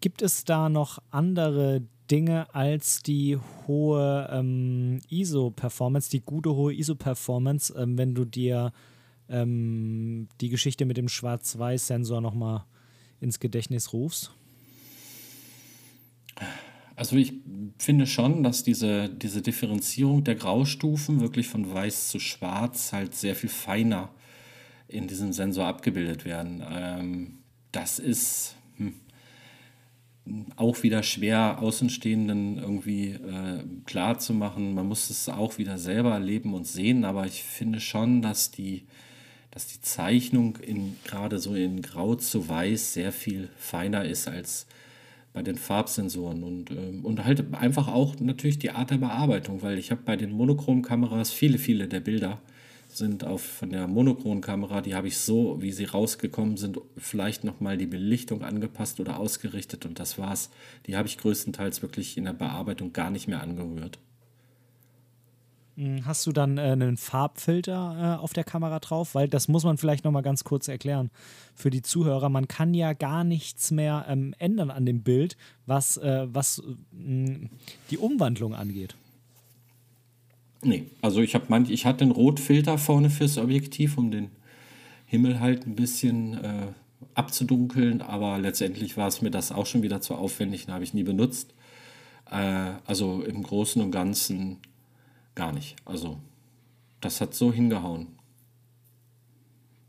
gibt es da noch andere Dinge als die hohe ähm, ISO-Performance, die gute hohe ISO-Performance, ähm, wenn du dir ähm, die Geschichte mit dem Schwarz-Weiß-Sensor nochmal ins Gedächtnis rufst? Also ich finde schon, dass diese, diese Differenzierung der Graustufen wirklich von weiß zu schwarz halt sehr viel feiner in diesem Sensor abgebildet werden. Ähm, das ist, hm, auch wieder schwer Außenstehenden irgendwie äh, klar zu machen. Man muss es auch wieder selber erleben und sehen, aber ich finde schon, dass die, dass die Zeichnung in, gerade so in Grau zu Weiß sehr viel feiner ist als bei den Farbsensoren und, ähm, und halt einfach auch natürlich die Art der Bearbeitung, weil ich habe bei den Monochromkameras viele, viele der Bilder sind auf, von der Monochronkamera, die habe ich so, wie sie rausgekommen sind, vielleicht nochmal die Belichtung angepasst oder ausgerichtet und das war's. Die habe ich größtenteils wirklich in der Bearbeitung gar nicht mehr angerührt. Hm, hast du dann äh, einen Farbfilter äh, auf der Kamera drauf? Weil das muss man vielleicht nochmal ganz kurz erklären für die Zuhörer. Man kann ja gar nichts mehr ähm, ändern an dem Bild, was, äh, was hm, die Umwandlung angeht. Nee, also ich, hab ich hatte einen Rotfilter vorne fürs Objektiv, um den Himmel halt ein bisschen äh, abzudunkeln, aber letztendlich war es mir das auch schon wieder zu aufwendig, den habe ich nie benutzt. Äh, also im Großen und Ganzen gar nicht. Also das hat so hingehauen.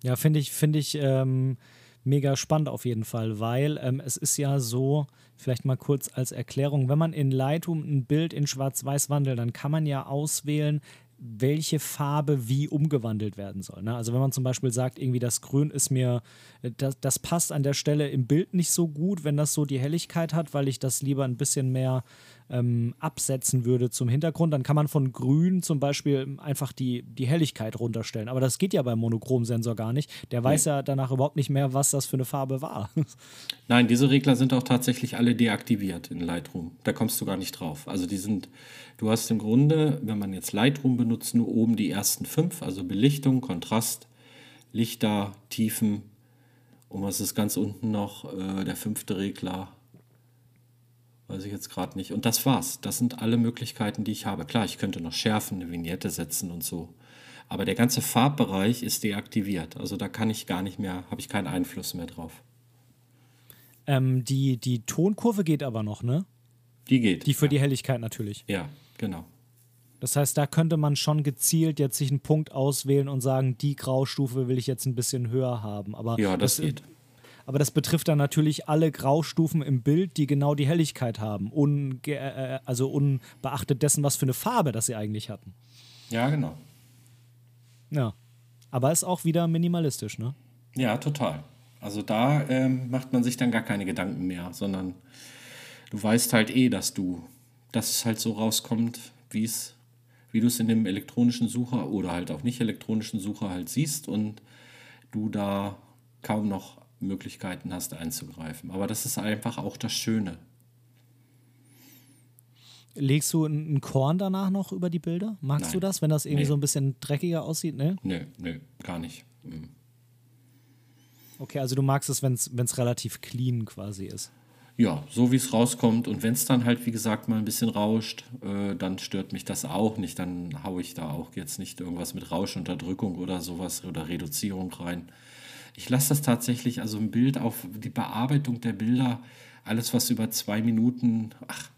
Ja, finde ich, finde ich ähm, mega spannend auf jeden Fall, weil ähm, es ist ja so, vielleicht mal kurz als Erklärung, wenn man in Lightroom ein Bild in Schwarz-Weiß wandelt, dann kann man ja auswählen, welche Farbe wie umgewandelt werden soll. Ne? Also wenn man zum Beispiel sagt, irgendwie das Grün ist mir, äh, das, das passt an der Stelle im Bild nicht so gut, wenn das so die Helligkeit hat, weil ich das lieber ein bisschen mehr ähm, absetzen würde zum Hintergrund, dann kann man von grün zum Beispiel einfach die, die Helligkeit runterstellen. Aber das geht ja beim Monochromsensor gar nicht. Der weiß nee. ja danach überhaupt nicht mehr, was das für eine Farbe war. Nein, diese Regler sind auch tatsächlich alle deaktiviert in Lightroom. Da kommst du gar nicht drauf. Also die sind, du hast im Grunde, wenn man jetzt Lightroom benutzt, nur oben die ersten fünf, also Belichtung, Kontrast, Lichter, Tiefen. Und was ist ganz unten noch? Äh, der fünfte Regler, Weiß ich jetzt gerade nicht. Und das war's. Das sind alle Möglichkeiten, die ich habe. Klar, ich könnte noch schärfen, eine Vignette setzen und so. Aber der ganze Farbbereich ist deaktiviert. Also da kann ich gar nicht mehr, habe ich keinen Einfluss mehr drauf. Ähm, die, die Tonkurve geht aber noch, ne? Die geht. Die für ja. die Helligkeit natürlich. Ja, genau. Das heißt, da könnte man schon gezielt jetzt sich einen Punkt auswählen und sagen, die Graustufe will ich jetzt ein bisschen höher haben. Aber ja, das, das geht. Aber das betrifft dann natürlich alle Graustufen im Bild, die genau die Helligkeit haben. Unge äh, also unbeachtet dessen, was für eine Farbe das sie eigentlich hatten. Ja, genau. Ja. Aber ist auch wieder minimalistisch, ne? Ja, total. Also da ähm, macht man sich dann gar keine Gedanken mehr, sondern du weißt halt eh, dass du, dass es halt so rauskommt, wie es, wie du es in dem elektronischen Sucher oder halt auch nicht elektronischen Sucher halt siehst und du da kaum noch Möglichkeiten hast einzugreifen. Aber das ist einfach auch das Schöne. Legst du ein Korn danach noch über die Bilder? Magst Nein. du das, wenn das irgendwie nee. so ein bisschen dreckiger aussieht? Ne? Nee, nee, gar nicht. Mhm. Okay, also du magst es, wenn es relativ clean quasi ist. Ja, so wie es rauskommt. Und wenn es dann halt, wie gesagt, mal ein bisschen rauscht, äh, dann stört mich das auch nicht. Dann haue ich da auch jetzt nicht irgendwas mit Rauschunterdrückung oder sowas oder Reduzierung rein. Ich lasse das tatsächlich, also ein Bild auf die Bearbeitung der Bilder, alles was über zwei Minuten, ach,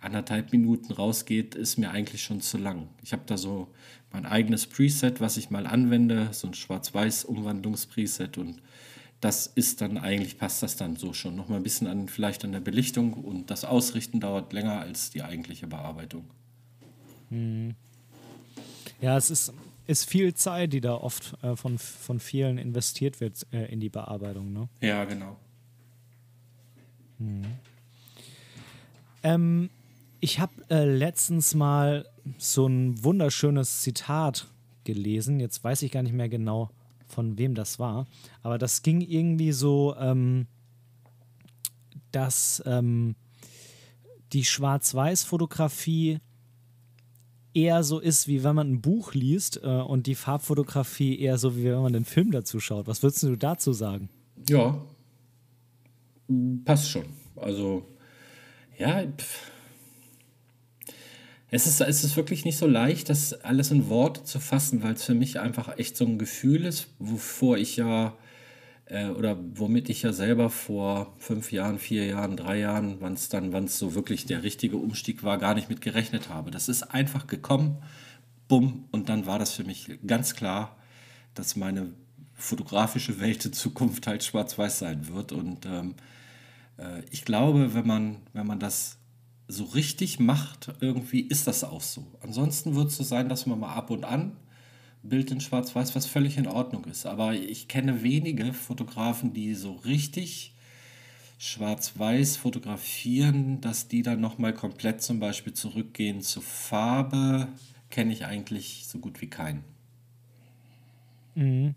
anderthalb Minuten rausgeht, ist mir eigentlich schon zu lang. Ich habe da so mein eigenes Preset, was ich mal anwende, so ein Schwarz-Weiß-Umwandlungspreset und das ist dann eigentlich, passt das dann so schon. Noch mal ein bisschen an, vielleicht an der Belichtung und das Ausrichten dauert länger als die eigentliche Bearbeitung. Hm. Ja, es ist, ist viel Zeit, die da oft äh, von, von vielen investiert wird äh, in die Bearbeitung. Ne? Ja, genau. Hm. Ähm, ich habe äh, letztens mal so ein wunderschönes Zitat gelesen. Jetzt weiß ich gar nicht mehr genau, von wem das war. Aber das ging irgendwie so, ähm, dass ähm, die Schwarz-Weiß-Fotografie eher so ist, wie wenn man ein Buch liest äh, und die Farbfotografie eher so, wie wenn man einen Film dazu schaut. Was würdest du dazu sagen? Ja, passt schon. Also, ja, pff. Es ist, es ist wirklich nicht so leicht, das alles in Worte zu fassen, weil es für mich einfach echt so ein Gefühl ist, wovor ich ja äh, oder womit ich ja selber vor fünf Jahren, vier Jahren, drei Jahren, wann es dann, wann es so wirklich der richtige Umstieg war, gar nicht mit gerechnet habe. Das ist einfach gekommen, bumm, und dann war das für mich ganz klar, dass meine fotografische Welt in Zukunft halt schwarz-weiß sein wird. Und ähm, äh, ich glaube, wenn man, wenn man das so richtig macht, irgendwie ist das auch so. Ansonsten wird es so sein, dass man mal ab und an Bild in Schwarz-Weiß, was völlig in Ordnung ist. Aber ich kenne wenige Fotografen, die so richtig Schwarz-Weiß fotografieren, dass die dann nochmal komplett zum Beispiel zurückgehen zu Farbe, kenne ich eigentlich so gut wie keinen. Mhm.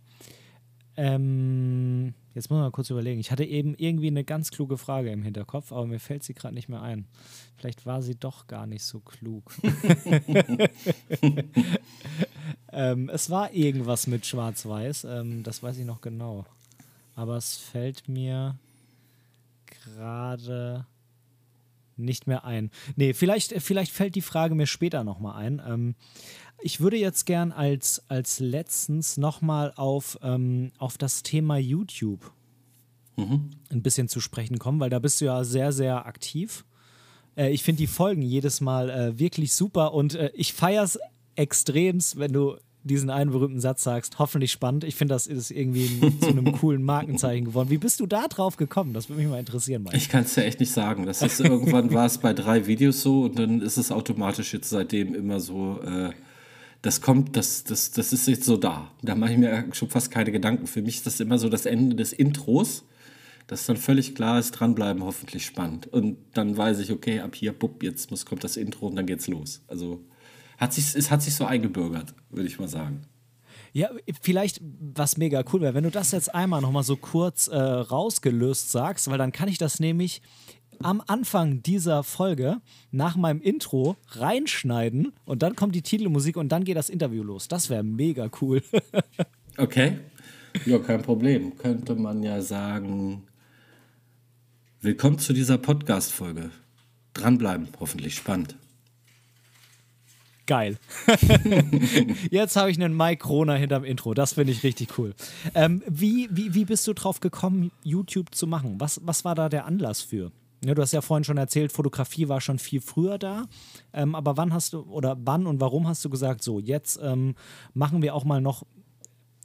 Ähm, jetzt muss man mal kurz überlegen. Ich hatte eben irgendwie eine ganz kluge Frage im Hinterkopf, aber mir fällt sie gerade nicht mehr ein. Vielleicht war sie doch gar nicht so klug. ähm, es war irgendwas mit Schwarz-Weiß, ähm, das weiß ich noch genau. Aber es fällt mir gerade nicht mehr ein. Nee, vielleicht, vielleicht fällt die Frage mir später nochmal ein. Ähm, ich würde jetzt gern als, als letztens nochmal auf, ähm, auf das Thema YouTube mhm. ein bisschen zu sprechen kommen, weil da bist du ja sehr, sehr aktiv. Äh, ich finde die Folgen jedes Mal äh, wirklich super und äh, ich feiere es extremst, wenn du diesen einen berühmten Satz sagst, hoffentlich spannend. Ich finde, das ist irgendwie zu einem coolen Markenzeichen geworden. Wie bist du da drauf gekommen? Das würde mich mal interessieren. Mike. Ich kann es ja echt nicht sagen. Das ist, irgendwann war es bei drei Videos so und dann ist es automatisch jetzt seitdem immer so, äh, das kommt, das, das, das ist jetzt so da. Da mache ich mir schon fast keine Gedanken. Für mich ist das immer so das Ende des Intros, dass dann völlig klar ist, dranbleiben, hoffentlich spannend. Und dann weiß ich, okay, ab hier, bupp, jetzt muss, kommt das Intro und dann geht's los. Also hat sich, es hat sich so eingebürgert, würde ich mal sagen. Ja, vielleicht was mega cool wäre, wenn du das jetzt einmal nochmal so kurz äh, rausgelöst sagst, weil dann kann ich das nämlich am Anfang dieser Folge nach meinem Intro reinschneiden und dann kommt die Titelmusik und dann geht das Interview los. Das wäre mega cool. okay. Ja, kein Problem. Könnte man ja sagen, willkommen zu dieser Podcast-Folge. Dranbleiben, hoffentlich spannend. Geil. Jetzt habe ich einen Mike Kroner hinterm Intro. Das finde ich richtig cool. Ähm, wie, wie, wie bist du drauf gekommen, YouTube zu machen? Was, was war da der Anlass für? Ja, du hast ja vorhin schon erzählt, Fotografie war schon viel früher da. Ähm, aber wann hast du oder wann und warum hast du gesagt, so, jetzt ähm, machen wir auch mal noch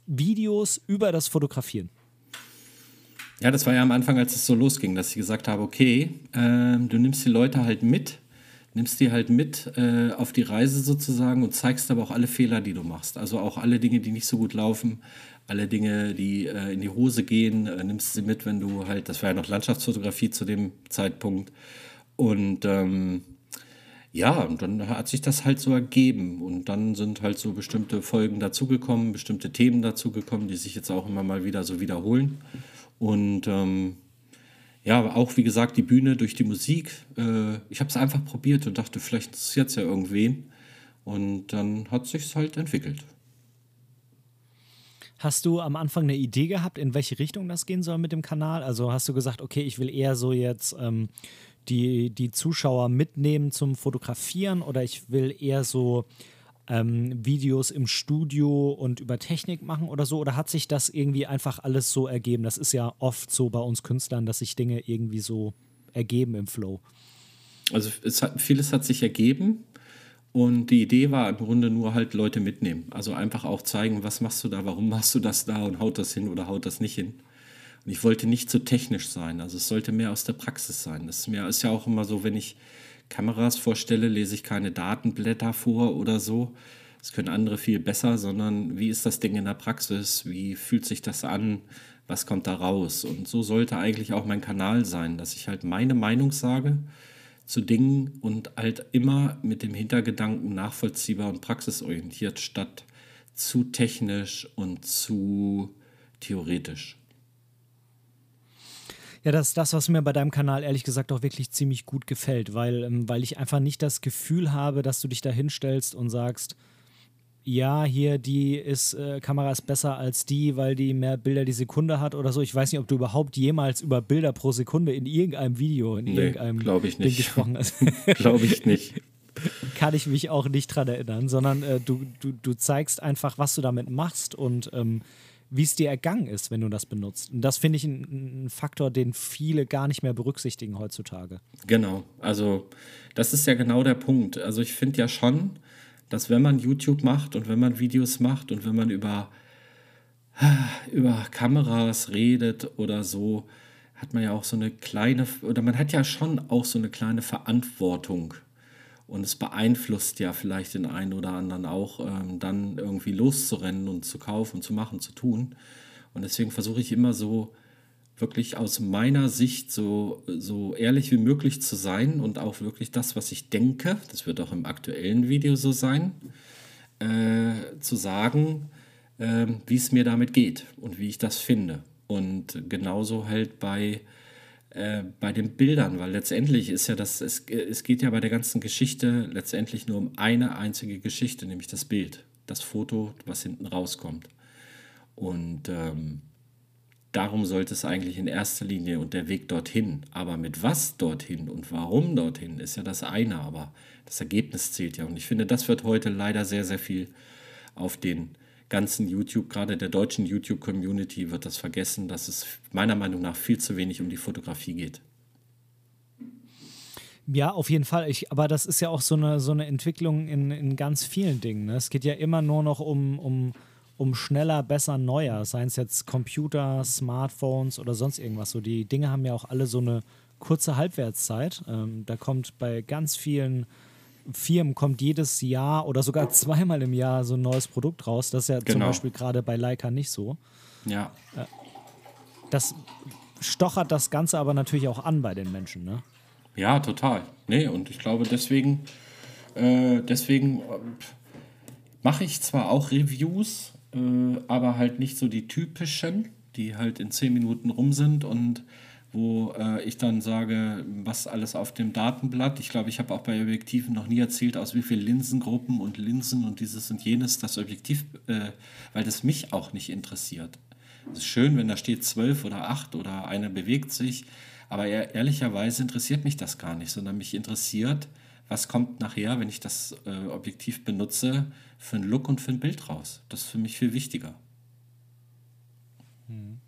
Videos über das Fotografieren? Ja, das war ja am Anfang, als es so losging, dass ich gesagt habe, okay, äh, du nimmst die Leute halt mit nimmst die halt mit äh, auf die Reise sozusagen und zeigst aber auch alle Fehler, die du machst. Also auch alle Dinge, die nicht so gut laufen, alle Dinge, die äh, in die Hose gehen, äh, nimmst sie mit, wenn du halt, das war ja noch Landschaftsfotografie zu dem Zeitpunkt. Und ähm, ja, und dann hat sich das halt so ergeben. Und dann sind halt so bestimmte Folgen dazugekommen, bestimmte Themen dazugekommen, die sich jetzt auch immer mal wieder so wiederholen. Und ähm, ja, auch wie gesagt, die Bühne durch die Musik. Äh, ich habe es einfach probiert und dachte, vielleicht ist es jetzt ja irgendwen. Und dann hat sich halt entwickelt. Hast du am Anfang eine Idee gehabt, in welche Richtung das gehen soll mit dem Kanal? Also hast du gesagt, okay, ich will eher so jetzt ähm, die, die Zuschauer mitnehmen zum Fotografieren oder ich will eher so ähm, Videos im Studio und über Technik machen oder so? Oder hat sich das irgendwie einfach alles so ergeben? Das ist ja oft so bei uns Künstlern, dass sich Dinge irgendwie so ergeben im Flow. Also hat, vieles hat sich ergeben und die Idee war im Grunde nur halt Leute mitnehmen. Also einfach auch zeigen, was machst du da, warum machst du das da und haut das hin oder haut das nicht hin. Und ich wollte nicht zu technisch sein, also es sollte mehr aus der Praxis sein. Das ist, mehr, ist ja auch immer so, wenn ich Kameras vorstelle, lese ich keine Datenblätter vor oder so. Das können andere viel besser, sondern wie ist das Ding in der Praxis? Wie fühlt sich das an? Was kommt da raus? Und so sollte eigentlich auch mein Kanal sein, dass ich halt meine Meinung sage zu Dingen und halt immer mit dem Hintergedanken nachvollziehbar und praxisorientiert statt zu technisch und zu theoretisch. Ja, das ist das, was mir bei deinem Kanal ehrlich gesagt auch wirklich ziemlich gut gefällt, weil, ähm, weil ich einfach nicht das Gefühl habe, dass du dich da hinstellst und sagst, ja, hier die ist, äh, Kamera ist besser als die, weil die mehr Bilder die Sekunde hat oder so. Ich weiß nicht, ob du überhaupt jemals über Bilder pro Sekunde in irgendeinem Video, in nee, irgendeinem glaube ich nicht. Gesprochen hast. glaube ich nicht. Kann ich mich auch nicht dran erinnern, sondern äh, du, du, du zeigst einfach, was du damit machst und ähm, wie es dir ergangen ist, wenn du das benutzt. Und das finde ich ein, ein, Faktor, den viele gar nicht mehr berücksichtigen heutzutage. Genau, also das ist ja genau der Punkt. Also ich finde ja schon, dass wenn man YouTube macht und wenn man Videos macht und wenn man über, über Kameras redet oder so, hat man ja auch so eine kleine, oder man hat ja schon auch so eine kleine Verantwortung und es beeinflusst ja vielleicht den einen oder anderen auch, ähm, dann irgendwie loszurennen und zu kaufen, zu machen, zu tun. Und deswegen versuche ich immer so wirklich aus meiner Sicht so, so ehrlich wie möglich zu sein und auch wirklich das, was ich denke, das wird auch im aktuellen Video so sein, äh, zu sagen, ähm, wie es mir damit geht und wie ich das finde. Und genauso halt bei, äh, bei den Bildern, weil letztendlich ist ja das, es, es geht ja bei der ganzen Geschichte letztendlich nur um eine einzige Geschichte, nämlich das Bild, das Foto, was hinten rauskommt. Und ähm, darum sollte es eigentlich in erster Linie und der Weg dorthin. Aber mit was dorthin und warum dorthin ist ja das eine, aber das Ergebnis zählt ja. Und ich finde, das wird heute leider sehr, sehr viel auf den ganzen YouTube, gerade der deutschen YouTube-Community, wird das vergessen, dass es meiner Meinung nach viel zu wenig um die Fotografie geht. Ja, auf jeden Fall. Ich, aber das ist ja auch so eine, so eine Entwicklung in, in ganz vielen Dingen. Ne? Es geht ja immer nur noch um, um um schneller, besser, neuer, seien es jetzt Computer, Smartphones oder sonst irgendwas. So die Dinge haben ja auch alle so eine kurze Halbwertszeit. Ähm, da kommt bei ganz vielen Firmen kommt jedes Jahr oder sogar zweimal im Jahr so ein neues Produkt raus. Das ist ja genau. zum Beispiel gerade bei Leica nicht so. Ja. Äh, das stochert das Ganze aber natürlich auch an bei den Menschen, ne? Ja, total. Nee, und ich glaube, deswegen, äh, deswegen äh, mache ich zwar auch Reviews, äh, aber halt nicht so die typischen, die halt in zehn Minuten rum sind und wo äh, ich dann sage, was alles auf dem Datenblatt. Ich glaube, ich habe auch bei Objektiven noch nie erzählt, aus wie vielen Linsengruppen und Linsen und dieses und jenes das Objektiv, äh, weil das mich auch nicht interessiert. Es ist schön, wenn da steht zwölf oder acht oder einer bewegt sich, aber ehrlicherweise interessiert mich das gar nicht, sondern mich interessiert, was kommt nachher, wenn ich das äh, Objektiv benutze, für einen Look und für ein Bild raus. Das ist für mich viel wichtiger. Hm.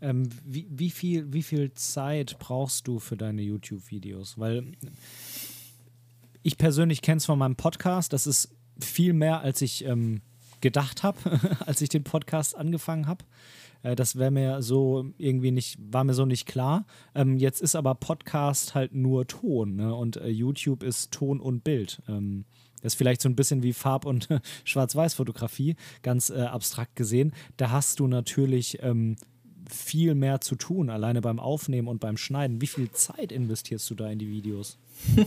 Ähm, wie, wie, viel, wie viel Zeit brauchst du für deine YouTube-Videos? Weil ich persönlich kenne es von meinem Podcast, das ist viel mehr, als ich ähm, gedacht habe, als ich den Podcast angefangen habe. Äh, das wäre mir so irgendwie nicht, war mir so nicht klar. Ähm, jetzt ist aber Podcast halt nur Ton ne? und äh, YouTube ist Ton und Bild. Ähm, das ist vielleicht so ein bisschen wie Farb- und Schwarz-Weiß-Fotografie, ganz äh, abstrakt gesehen. Da hast du natürlich ähm, viel mehr zu tun, alleine beim Aufnehmen und beim Schneiden. Wie viel Zeit investierst du da in die Videos?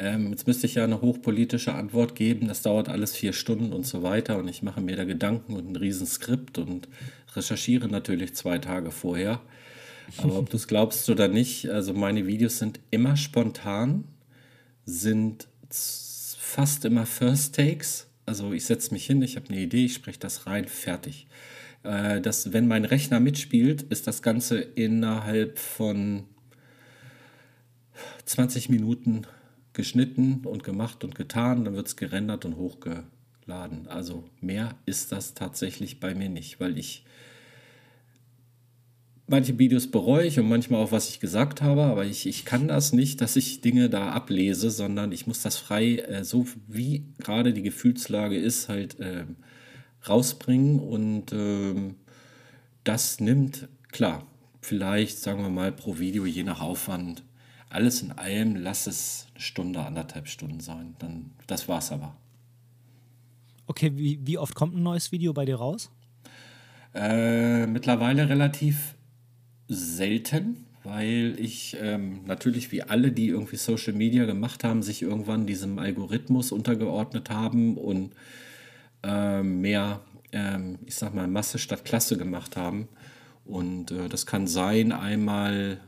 Ähm, jetzt müsste ich ja eine hochpolitische Antwort geben. Das dauert alles vier Stunden und so weiter. Und ich mache mir da Gedanken und ein Riesenskript und recherchiere natürlich zwei Tage vorher. Aber ob du es glaubst oder nicht, also meine Videos sind immer spontan, sind fast immer First Takes. Also ich setze mich hin, ich habe eine Idee, ich spreche das rein, fertig. Äh, das, wenn mein Rechner mitspielt, ist das Ganze innerhalb von 20 Minuten geschnitten und gemacht und getan, dann wird es gerendert und hochgeladen. Also mehr ist das tatsächlich bei mir nicht, weil ich manche Videos bereue ich und manchmal auch, was ich gesagt habe, aber ich, ich kann das nicht, dass ich Dinge da ablese, sondern ich muss das frei, äh, so wie gerade die Gefühlslage ist, halt äh, rausbringen und äh, das nimmt, klar, vielleicht, sagen wir mal, pro Video, je nach Aufwand, alles in allem, lass es eine Stunde, anderthalb Stunden sein. Dann, das war's aber. Okay, wie, wie oft kommt ein neues Video bei dir raus? Äh, mittlerweile relativ selten, weil ich ähm, natürlich wie alle, die irgendwie Social Media gemacht haben, sich irgendwann diesem Algorithmus untergeordnet haben und äh, mehr, ähm, ich sag mal, Masse statt Klasse gemacht haben. Und äh, das kann sein, einmal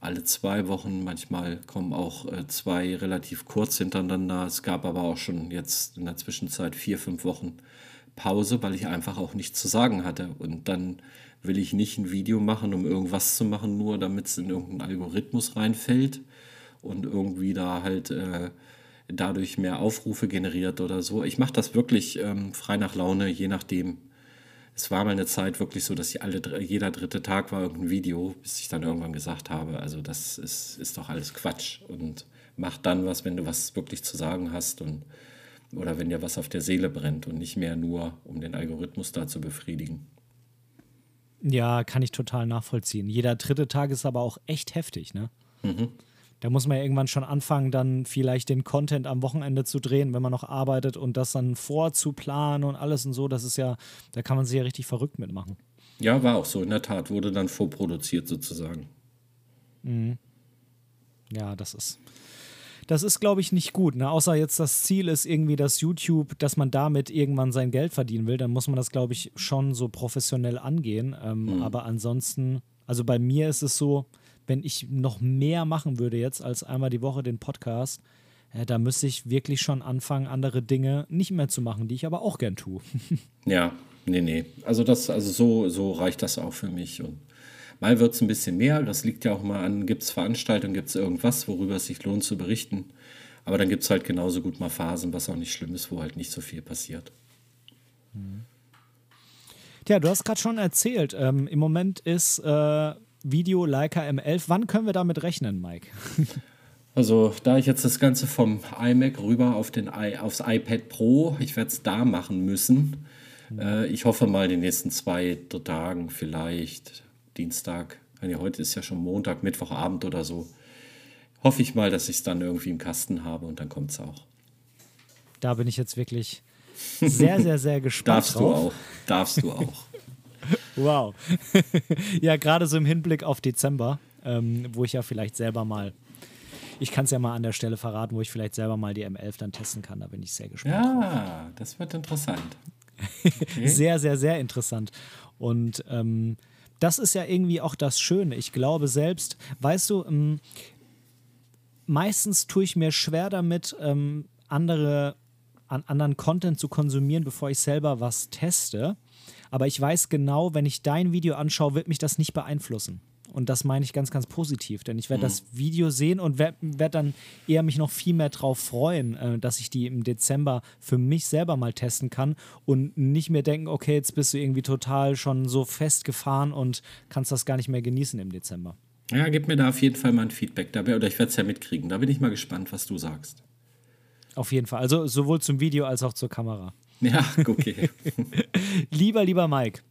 alle zwei Wochen. Manchmal kommen auch äh, zwei relativ kurz hintereinander. Es gab aber auch schon jetzt in der Zwischenzeit vier, fünf Wochen Pause, weil ich einfach auch nichts zu sagen hatte. Und dann will ich nicht ein Video machen, um irgendwas zu machen, nur damit es in irgendeinen Algorithmus reinfällt und irgendwie da halt äh, dadurch mehr Aufrufe generiert oder so. Ich mache das wirklich ähm, frei nach Laune, je nachdem, es war mal eine Zeit wirklich so, dass alle, jeder dritte Tag war irgendein Video, bis ich dann irgendwann gesagt habe, also das ist, ist doch alles Quatsch und mach dann was, wenn du was wirklich zu sagen hast und oder wenn dir was auf der Seele brennt und nicht mehr nur, um den Algorithmus da zu befriedigen. Ja, kann ich total nachvollziehen. Jeder dritte Tag ist aber auch echt heftig, ne? Mhm. Da muss man ja irgendwann schon anfangen, dann vielleicht den Content am Wochenende zu drehen, wenn man noch arbeitet und das dann vorzuplanen und alles und so. Das ist ja, da kann man sich ja richtig verrückt mitmachen. Ja, war auch so, in der Tat. Wurde dann vorproduziert sozusagen. Mhm. Ja, das ist. Das ist, glaube ich, nicht gut. Ne? Außer jetzt das Ziel ist irgendwie, dass YouTube, dass man damit irgendwann sein Geld verdienen will, dann muss man das, glaube ich, schon so professionell angehen. Ähm, mhm. Aber ansonsten, also bei mir ist es so, wenn ich noch mehr machen würde jetzt als einmal die Woche den Podcast, äh, da müsste ich wirklich schon anfangen, andere Dinge nicht mehr zu machen, die ich aber auch gern tue. ja, nee, nee. Also das, also so, so reicht das auch für mich. Und mal wird es ein bisschen mehr. Das liegt ja auch mal an, gibt es Veranstaltungen, gibt es irgendwas, worüber es sich lohnt zu berichten. Aber dann gibt es halt genauso gut mal Phasen, was auch nicht schlimm ist, wo halt nicht so viel passiert. Mhm. Tja, du hast gerade schon erzählt, ähm, im Moment ist äh, Video Leica M11. Wann können wir damit rechnen, Mike? Also, da ich jetzt das Ganze vom iMac rüber auf den I, aufs iPad Pro, ich werde es da machen müssen. Äh, ich hoffe mal in den nächsten zwei Tagen, vielleicht Dienstag. Ja, heute ist ja schon Montag, Mittwochabend oder so. Hoffe ich mal, dass ich es dann irgendwie im Kasten habe und dann kommt es auch. Da bin ich jetzt wirklich sehr, sehr, sehr gespannt. Darfst drauf. du auch. Darfst du auch. wow. ja, gerade so im Hinblick auf Dezember, ähm, wo ich ja vielleicht selber mal ich kann es ja mal an der Stelle verraten, wo ich vielleicht selber mal die M11 dann testen kann. Da bin ich sehr gespannt. Ja, drauf. das wird interessant. Okay. sehr, sehr, sehr interessant. Und ähm, das ist ja irgendwie auch das Schöne. Ich glaube selbst, weißt du, ähm, meistens tue ich mir schwer damit, ähm, andere, an anderen Content zu konsumieren, bevor ich selber was teste. Aber ich weiß genau, wenn ich dein Video anschaue, wird mich das nicht beeinflussen. Und das meine ich ganz, ganz positiv, denn ich werde mhm. das Video sehen und werde werd dann eher mich noch viel mehr darauf freuen, äh, dass ich die im Dezember für mich selber mal testen kann und nicht mehr denken, okay, jetzt bist du irgendwie total schon so festgefahren und kannst das gar nicht mehr genießen im Dezember. Ja, gib mir da auf jeden Fall mal ein Feedback dabei oder ich werde es ja mitkriegen. Da bin ich mal gespannt, was du sagst. Auf jeden Fall. Also sowohl zum Video als auch zur Kamera. Ja, okay. lieber, lieber Mike,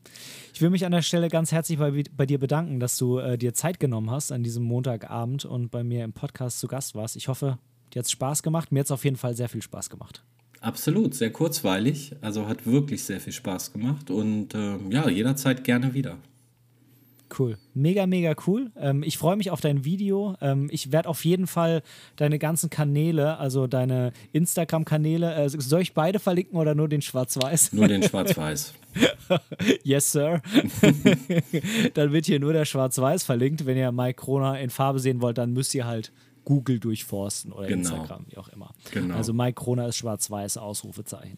ich will mich an der Stelle ganz herzlich bei, bei dir bedanken, dass du äh, dir Zeit genommen hast an diesem Montagabend und bei mir im Podcast zu Gast warst. Ich hoffe, dir hat es Spaß gemacht. Mir hat es auf jeden Fall sehr viel Spaß gemacht. Absolut, sehr kurzweilig. Also hat wirklich sehr viel Spaß gemacht und äh, ja, jederzeit gerne wieder. Cool. Mega, mega cool. Ähm, ich freue mich auf dein Video. Ähm, ich werde auf jeden Fall deine ganzen Kanäle, also deine Instagram-Kanäle, äh, soll ich beide verlinken oder nur den Schwarz-Weiß? Nur den Schwarz-Weiß. yes, Sir. dann wird hier nur der Schwarz-Weiß verlinkt. Wenn ihr Mike Krona in Farbe sehen wollt, dann müsst ihr halt Google durchforsten oder genau. Instagram, wie auch immer. Genau. Also Mike Krona ist schwarz-weiß, Ausrufezeichen.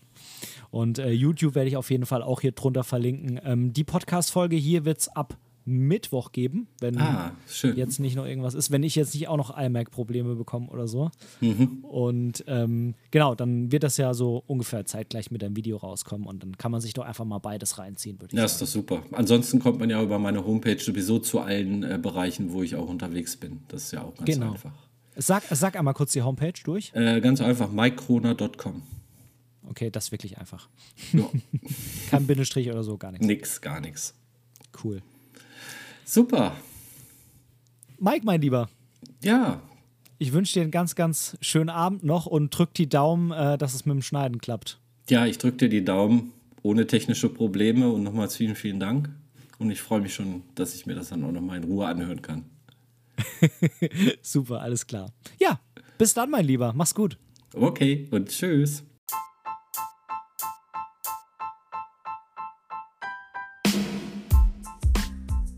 Und äh, YouTube werde ich auf jeden Fall auch hier drunter verlinken. Ähm, die Podcast-Folge hier wird es ab Mittwoch geben, wenn ah, jetzt nicht noch irgendwas ist, wenn ich jetzt nicht auch noch iMac-Probleme bekomme oder so. Mhm. Und ähm, genau, dann wird das ja so ungefähr zeitgleich mit dem Video rauskommen und dann kann man sich doch einfach mal beides reinziehen, würde ich ja, sagen. Ja, ist doch super. Ansonsten kommt man ja über meine Homepage sowieso zu allen äh, Bereichen, wo ich auch unterwegs bin. Das ist ja auch ganz genau. einfach. Sag, sag einmal kurz die Homepage durch. Äh, ganz einfach, microna.com. Okay, das ist wirklich einfach. Ja. Kein Bindestrich oder so, gar nichts. Nix, gar nichts. Cool. Super. Mike, mein Lieber. Ja. Ich wünsche dir einen ganz, ganz schönen Abend noch und drück die Daumen, äh, dass es mit dem Schneiden klappt. Ja, ich drücke dir die Daumen ohne technische Probleme und nochmals vielen, vielen Dank. Und ich freue mich schon, dass ich mir das dann auch nochmal in Ruhe anhören kann. Super, alles klar. Ja, bis dann, mein Lieber. Mach's gut. Okay, und tschüss.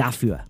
dafür.